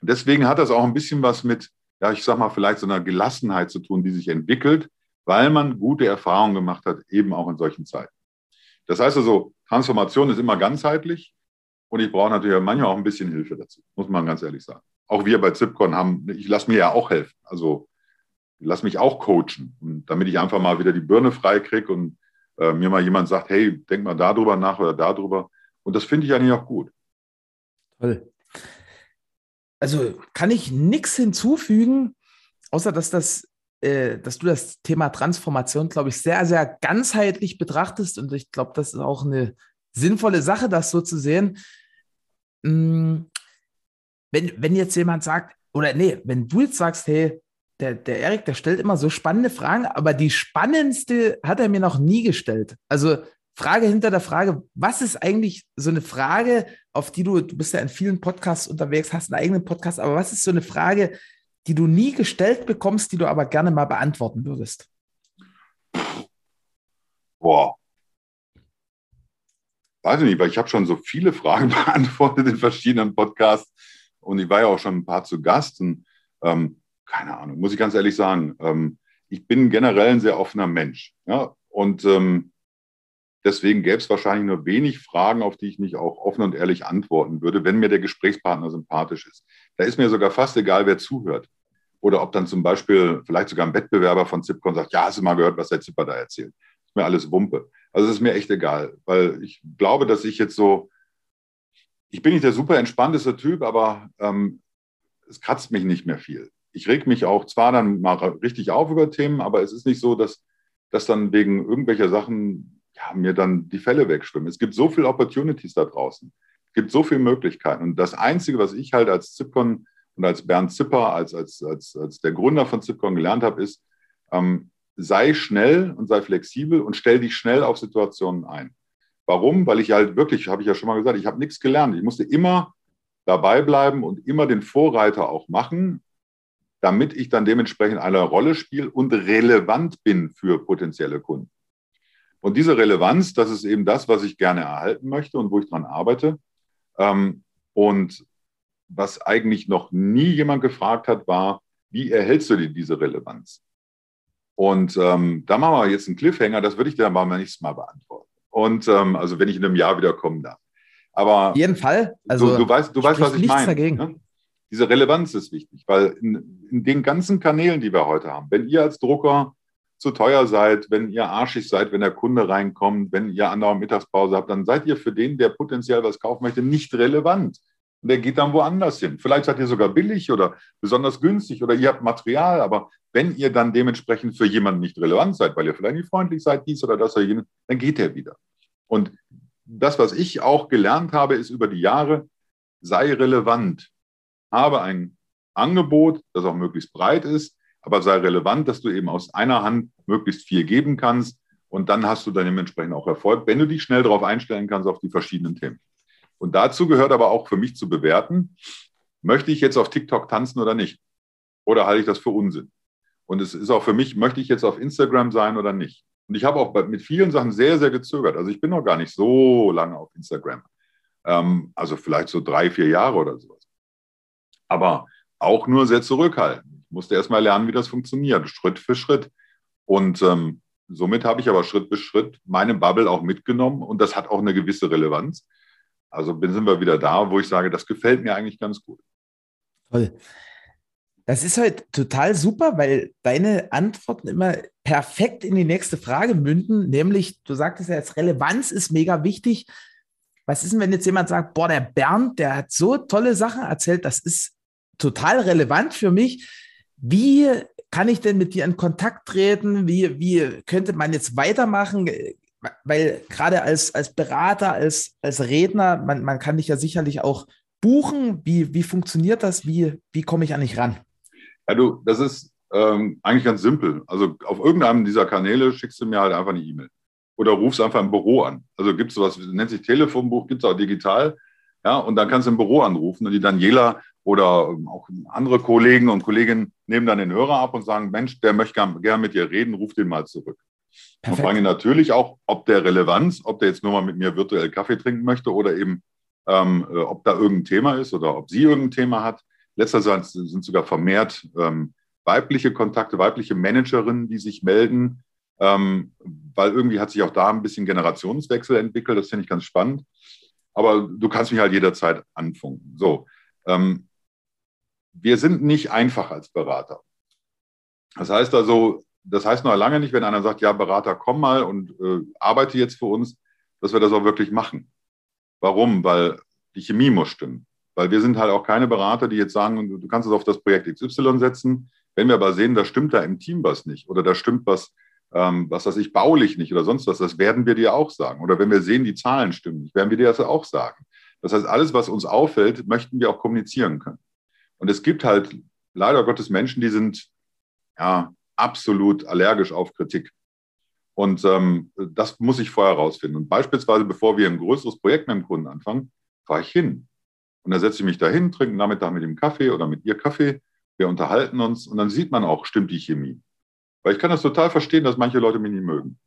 Und deswegen hat das auch ein bisschen was mit, ja, ich sag mal, vielleicht so einer Gelassenheit zu tun, die sich entwickelt, weil man gute Erfahrungen gemacht hat, eben auch in solchen Zeiten. Das heißt also, Transformation ist immer ganzheitlich. Und ich brauche natürlich manchmal auch ein bisschen Hilfe dazu, muss man ganz ehrlich sagen. Auch wir bei Zipcon haben, ich lasse mir ja auch helfen. Also ich lasse mich auch coachen, damit ich einfach mal wieder die Birne frei kriege und äh, mir mal jemand sagt, hey, denk mal darüber nach oder darüber. Und das finde ich eigentlich auch gut. Toll. Also kann ich nichts hinzufügen, außer dass das äh, dass du das Thema Transformation, glaube ich, sehr, sehr ganzheitlich betrachtest. Und ich glaube, das ist auch eine sinnvolle Sache, das so zu sehen. Mm, wenn, wenn jetzt jemand sagt, oder nee, wenn du jetzt sagst, hey, der, der Erik, der stellt immer so spannende Fragen, aber die spannendste hat er mir noch nie gestellt. Also Frage hinter der Frage, was ist eigentlich so eine Frage, auf die du, du bist ja in vielen Podcasts unterwegs, hast einen eigenen Podcast, aber was ist so eine Frage, die du nie gestellt bekommst, die du aber gerne mal beantworten würdest? Boah, weiß ich nicht, weil ich habe schon so viele Fragen (laughs) beantwortet in verschiedenen Podcasts und ich war ja auch schon ein paar zu Gast und ähm, keine Ahnung, muss ich ganz ehrlich sagen, ähm, ich bin generell ein sehr offener Mensch. Ja? Und ähm, Deswegen gäbe es wahrscheinlich nur wenig Fragen, auf die ich nicht auch offen und ehrlich antworten würde, wenn mir der Gesprächspartner sympathisch ist. Da ist mir sogar fast egal, wer zuhört. Oder ob dann zum Beispiel vielleicht sogar ein Wettbewerber von Zipcon sagt, ja, hast du mal gehört, was der Zipper da erzählt? Ist mir alles Wumpe. Also es ist mir echt egal, weil ich glaube, dass ich jetzt so, ich bin nicht der super entspannteste Typ, aber ähm, es kratzt mich nicht mehr viel. Ich reg mich auch zwar dann mal richtig auf über Themen, aber es ist nicht so, dass, dass dann wegen irgendwelcher Sachen ja, mir dann die Fälle wegschwimmen. Es gibt so viele Opportunities da draußen. Es gibt so viele Möglichkeiten. Und das Einzige, was ich halt als Zipcon und als Bernd Zipper, als, als, als, als der Gründer von Zipcon gelernt habe, ist, ähm, sei schnell und sei flexibel und stell dich schnell auf Situationen ein. Warum? Weil ich halt wirklich, habe ich ja schon mal gesagt, ich habe nichts gelernt. Ich musste immer dabei bleiben und immer den Vorreiter auch machen, damit ich dann dementsprechend eine Rolle spiele und relevant bin für potenzielle Kunden. Und diese Relevanz, das ist eben das, was ich gerne erhalten möchte und wo ich dran arbeite. Ähm, und was eigentlich noch nie jemand gefragt hat, war, wie erhältst du dir diese Relevanz? Und ähm, da machen wir jetzt einen Cliffhanger, das würde ich dir dann beim nächsten Mal beantworten. Und ähm, also wenn ich in einem Jahr wieder kommen darf. Aber Auf jeden Fall. Also, du, du weißt, du weißt was ich meine. Dagegen. Ne? Diese Relevanz ist wichtig, weil in, in den ganzen Kanälen, die wir heute haben, wenn ihr als Drucker zu teuer seid, wenn ihr arschig seid, wenn der Kunde reinkommt, wenn ihr andere Mittagspause habt, dann seid ihr für den, der potenziell was kaufen möchte, nicht relevant. Und der geht dann woanders hin. Vielleicht seid ihr sogar billig oder besonders günstig oder ihr habt Material, aber wenn ihr dann dementsprechend für jemanden nicht relevant seid, weil ihr vielleicht nicht freundlich seid, dies oder das oder jenes, dann geht er wieder. Und das, was ich auch gelernt habe, ist über die Jahre, sei relevant. Habe ein Angebot, das auch möglichst breit ist, aber sei relevant, dass du eben aus einer Hand möglichst viel geben kannst. Und dann hast du dann dementsprechend auch Erfolg, wenn du dich schnell darauf einstellen kannst, auf die verschiedenen Themen. Und dazu gehört aber auch für mich zu bewerten, möchte ich jetzt auf TikTok tanzen oder nicht? Oder halte ich das für Unsinn? Und es ist auch für mich, möchte ich jetzt auf Instagram sein oder nicht? Und ich habe auch mit vielen Sachen sehr, sehr gezögert. Also ich bin noch gar nicht so lange auf Instagram. Ähm, also vielleicht so drei, vier Jahre oder sowas. Aber auch nur sehr zurückhaltend musste erst mal lernen, wie das funktioniert, Schritt für Schritt. Und ähm, somit habe ich aber Schritt für Schritt meine Bubble auch mitgenommen und das hat auch eine gewisse Relevanz. Also sind wir wieder da, wo ich sage, das gefällt mir eigentlich ganz gut. Toll. Das ist halt total super, weil deine Antworten immer perfekt in die nächste Frage münden, nämlich du sagtest ja jetzt, Relevanz ist mega wichtig. Was ist denn, wenn jetzt jemand sagt, boah, der Bernd, der hat so tolle Sachen erzählt, das ist total relevant für mich. Wie kann ich denn mit dir in Kontakt treten? Wie, wie könnte man jetzt weitermachen? Weil gerade als, als Berater, als, als Redner, man, man kann dich ja sicherlich auch buchen. Wie, wie funktioniert das? Wie, wie komme ich an dich ran? Ja, du, das ist ähm, eigentlich ganz simpel. Also auf irgendeinem dieser Kanäle schickst du mir halt einfach eine E-Mail. Oder rufst einfach im Büro an. Also gibt es sowas, nennt sich Telefonbuch, gibt es auch digital. Ja, und dann kannst du im Büro anrufen und die Daniela oder ähm, auch andere Kollegen und Kolleginnen nehmen dann den Hörer ab und sagen, Mensch, der möchte gerne gern mit dir reden, ruf den mal zurück. Perfekt. Und frage natürlich auch, ob der Relevanz, ob der jetzt nur mal mit mir virtuell Kaffee trinken möchte oder eben, ähm, äh, ob da irgendein Thema ist oder ob sie irgendein Thema hat. Letzter sind sogar vermehrt ähm, weibliche Kontakte, weibliche Managerinnen, die sich melden, ähm, weil irgendwie hat sich auch da ein bisschen Generationswechsel entwickelt. Das finde ich ganz spannend. Aber du kannst mich halt jederzeit anfunken. So, ähm, wir sind nicht einfach als Berater. Das heißt also, das heißt noch lange nicht, wenn einer sagt, ja, Berater, komm mal und äh, arbeite jetzt für uns, dass wir das auch wirklich machen. Warum? Weil die Chemie muss stimmen. Weil wir sind halt auch keine Berater, die jetzt sagen, du kannst es auf das Projekt XY setzen. Wenn wir aber sehen, da stimmt da im Team was nicht oder da stimmt was, ähm, was weiß ich, baulich nicht oder sonst was, das werden wir dir auch sagen. Oder wenn wir sehen, die Zahlen stimmen nicht, werden wir dir das auch sagen. Das heißt, alles, was uns auffällt, möchten wir auch kommunizieren können. Und es gibt halt leider Gottes Menschen, die sind ja absolut allergisch auf Kritik. Und ähm, das muss ich vorher herausfinden. Und beispielsweise, bevor wir ein größeres Projekt mit dem Kunden anfangen, fahre ich hin. Und dann setze ich mich da hin, trinke einen Nachmittag mit ihm Kaffee oder mit ihr Kaffee. Wir unterhalten uns und dann sieht man auch, stimmt die Chemie. Weil ich kann das total verstehen, dass manche Leute mich nicht mögen.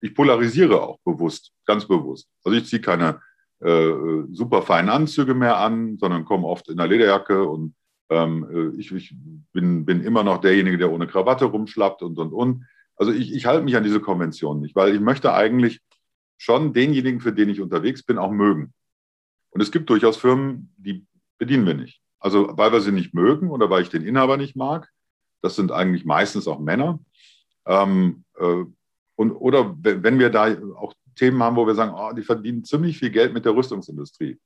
Ich polarisiere auch bewusst, ganz bewusst. Also ich ziehe keine äh, super feinen Anzüge mehr an, sondern komme oft in der Lederjacke und ich, ich bin, bin, immer noch derjenige, der ohne Krawatte rumschlappt und, und, und. Also ich, ich halte mich an diese Konvention nicht, weil ich möchte eigentlich, schon denjenigen, für den ich unterwegs bin, auch mögen. Und es gibt durchaus Firmen, die bedienen wir nicht. Also weil wir sie nicht mögen oder weil ich den Inhaber nicht mag. Das sind eigentlich meistens auch Männer. Ähm, äh, und, oder wenn wir da auch Themen haben, wo wir sagen, oh, die verdienen ziemlich viel Geld mit der Rüstungsindustrie,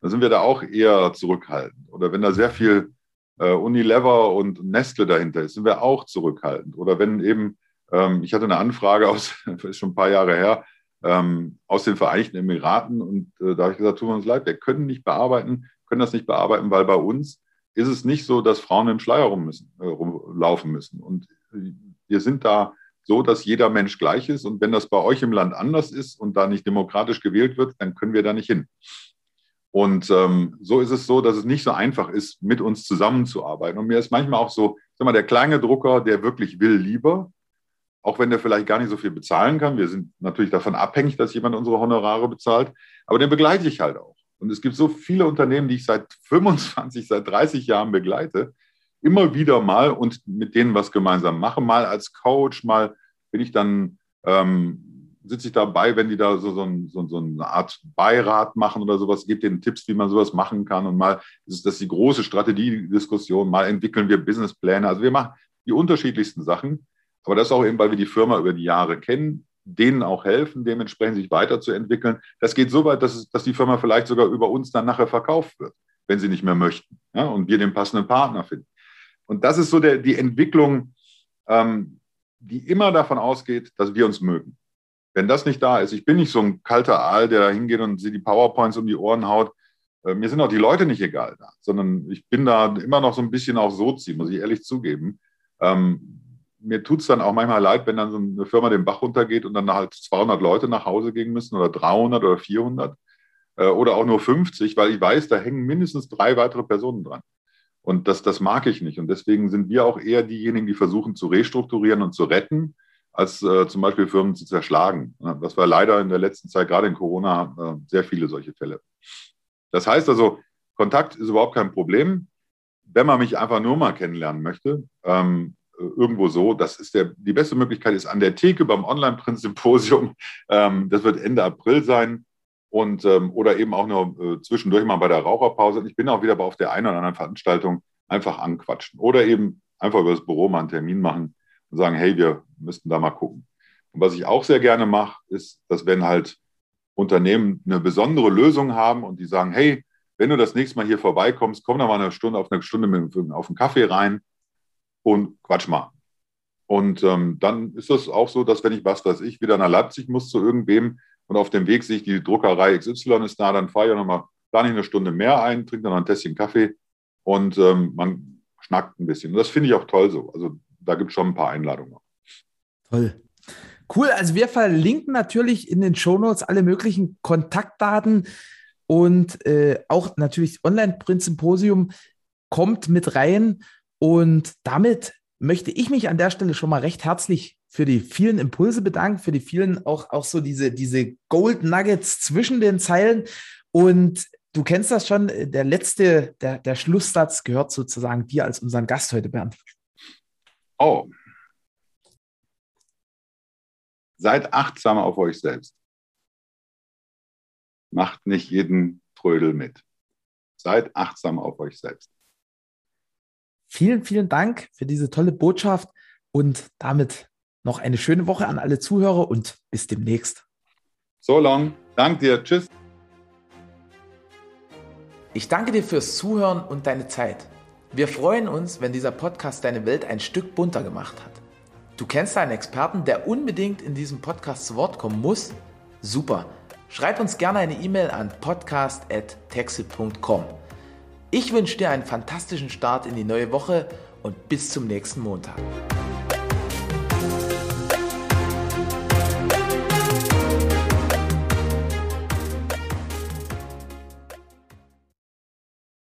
dann sind wir da auch eher zurückhaltend. Oder wenn da sehr viel äh, Unilever und Nestle dahinter ist, sind wir auch zurückhaltend. Oder wenn eben, ähm, ich hatte eine Anfrage aus, (laughs) ist schon ein paar Jahre her, ähm, aus den Vereinigten Emiraten und äh, da habe ich gesagt, tut uns leid, wir können nicht bearbeiten, können das nicht bearbeiten, weil bei uns ist es nicht so, dass Frauen im Schleier rum müssen, äh, rumlaufen müssen. Und wir sind da so, dass jeder Mensch gleich ist. Und wenn das bei euch im Land anders ist und da nicht demokratisch gewählt wird, dann können wir da nicht hin. Und ähm, so ist es so, dass es nicht so einfach ist, mit uns zusammenzuarbeiten. Und mir ist manchmal auch so, sag mal, der kleine Drucker, der wirklich will, lieber, auch wenn der vielleicht gar nicht so viel bezahlen kann. Wir sind natürlich davon abhängig, dass jemand unsere Honorare bezahlt, aber den begleite ich halt auch. Und es gibt so viele Unternehmen, die ich seit (laughs) 25, seit 30 Jahren begleite, immer wieder mal und mit denen was gemeinsam mache. Mal als Coach, mal bin ich dann, ähm, sitze ich dabei, wenn die da so, so, so, so, eine Art Beirat machen oder sowas, gebe denen Tipps, wie man sowas machen kann. Und mal ist das die große Strategiediskussion, mal entwickeln wir Businesspläne. Also wir machen die unterschiedlichsten Sachen. Aber das auch eben, weil wir die Firma über die Jahre kennen, denen auch helfen, dementsprechend sich weiterzuentwickeln. Das geht so weit, dass, es, dass die Firma vielleicht sogar über uns dann nachher verkauft wird, wenn sie nicht mehr möchten ja, und wir den passenden Partner finden. Und das ist so der, die Entwicklung, ähm, die immer davon ausgeht, dass wir uns mögen. Wenn das nicht da ist, ich bin nicht so ein kalter Aal, der da hingeht und sie die PowerPoints um die Ohren haut. Äh, mir sind auch die Leute nicht egal da, sondern ich bin da immer noch so ein bisschen auf Sozi, muss ich ehrlich zugeben. Ähm, mir tut es dann auch manchmal leid, wenn dann so eine Firma den Bach runtergeht und dann halt 200 Leute nach Hause gehen müssen oder 300 oder 400 äh, oder auch nur 50, weil ich weiß, da hängen mindestens drei weitere Personen dran. Und das, das mag ich nicht. Und deswegen sind wir auch eher diejenigen, die versuchen zu restrukturieren und zu retten, als äh, zum Beispiel Firmen zu zerschlagen. Das war leider in der letzten Zeit, gerade in Corona, äh, sehr viele solche Fälle. Das heißt also, Kontakt ist überhaupt kein Problem. Wenn man mich einfach nur mal kennenlernen möchte, ähm, irgendwo so, das ist der, die beste Möglichkeit ist an der Theke beim Online-Print-Symposium. (laughs) Ähm, das wird Ende April sein und ähm, oder eben auch nur äh, zwischendurch mal bei der Raucherpause. Ich bin auch wieder auf der einen oder anderen Veranstaltung einfach anquatschen oder eben einfach über das Büro mal einen Termin machen und sagen, hey, wir müssten da mal gucken. Und was ich auch sehr gerne mache, ist, dass wenn halt Unternehmen eine besondere Lösung haben und die sagen, hey, wenn du das nächste Mal hier vorbeikommst, komm da mal eine Stunde auf eine Stunde mit, auf einen Kaffee rein und quatsch mal. Und ähm, dann ist es auch so, dass wenn ich, was weiß ich, wieder nach Leipzig muss zu irgendwem, und auf dem Weg sehe ich, die Druckerei XY ist da, dann fahre ich nochmal, plane ich eine Stunde mehr ein, trinke dann noch ein Tässchen Kaffee und ähm, man schnackt ein bisschen. Und das finde ich auch toll so. Also da gibt es schon ein paar Einladungen. Toll. Cool, also wir verlinken natürlich in den Shownotes alle möglichen Kontaktdaten und äh, auch natürlich Online-Print-Symposium kommt mit rein. Und damit möchte ich mich an der Stelle schon mal recht herzlich für die vielen Impulse bedanken, für die vielen auch, auch so diese, diese Gold Nuggets zwischen den Zeilen. Und du kennst das schon, der letzte, der, der Schlusssatz gehört sozusagen dir als unseren Gast heute, Bernd. Oh. Seid achtsam auf euch selbst. Macht nicht jeden Trödel mit. Seid achtsam auf euch selbst. Vielen, vielen Dank für diese tolle Botschaft und damit noch eine schöne Woche an alle Zuhörer und bis demnächst. So long. Dank dir. Tschüss. Ich danke dir fürs Zuhören und deine Zeit. Wir freuen uns, wenn dieser Podcast deine Welt ein Stück bunter gemacht hat. Du kennst einen Experten, der unbedingt in diesem Podcast zu Wort kommen muss? Super. Schreib uns gerne eine E-Mail an podcast.texel.com. Ich wünsche dir einen fantastischen Start in die neue Woche und bis zum nächsten Montag.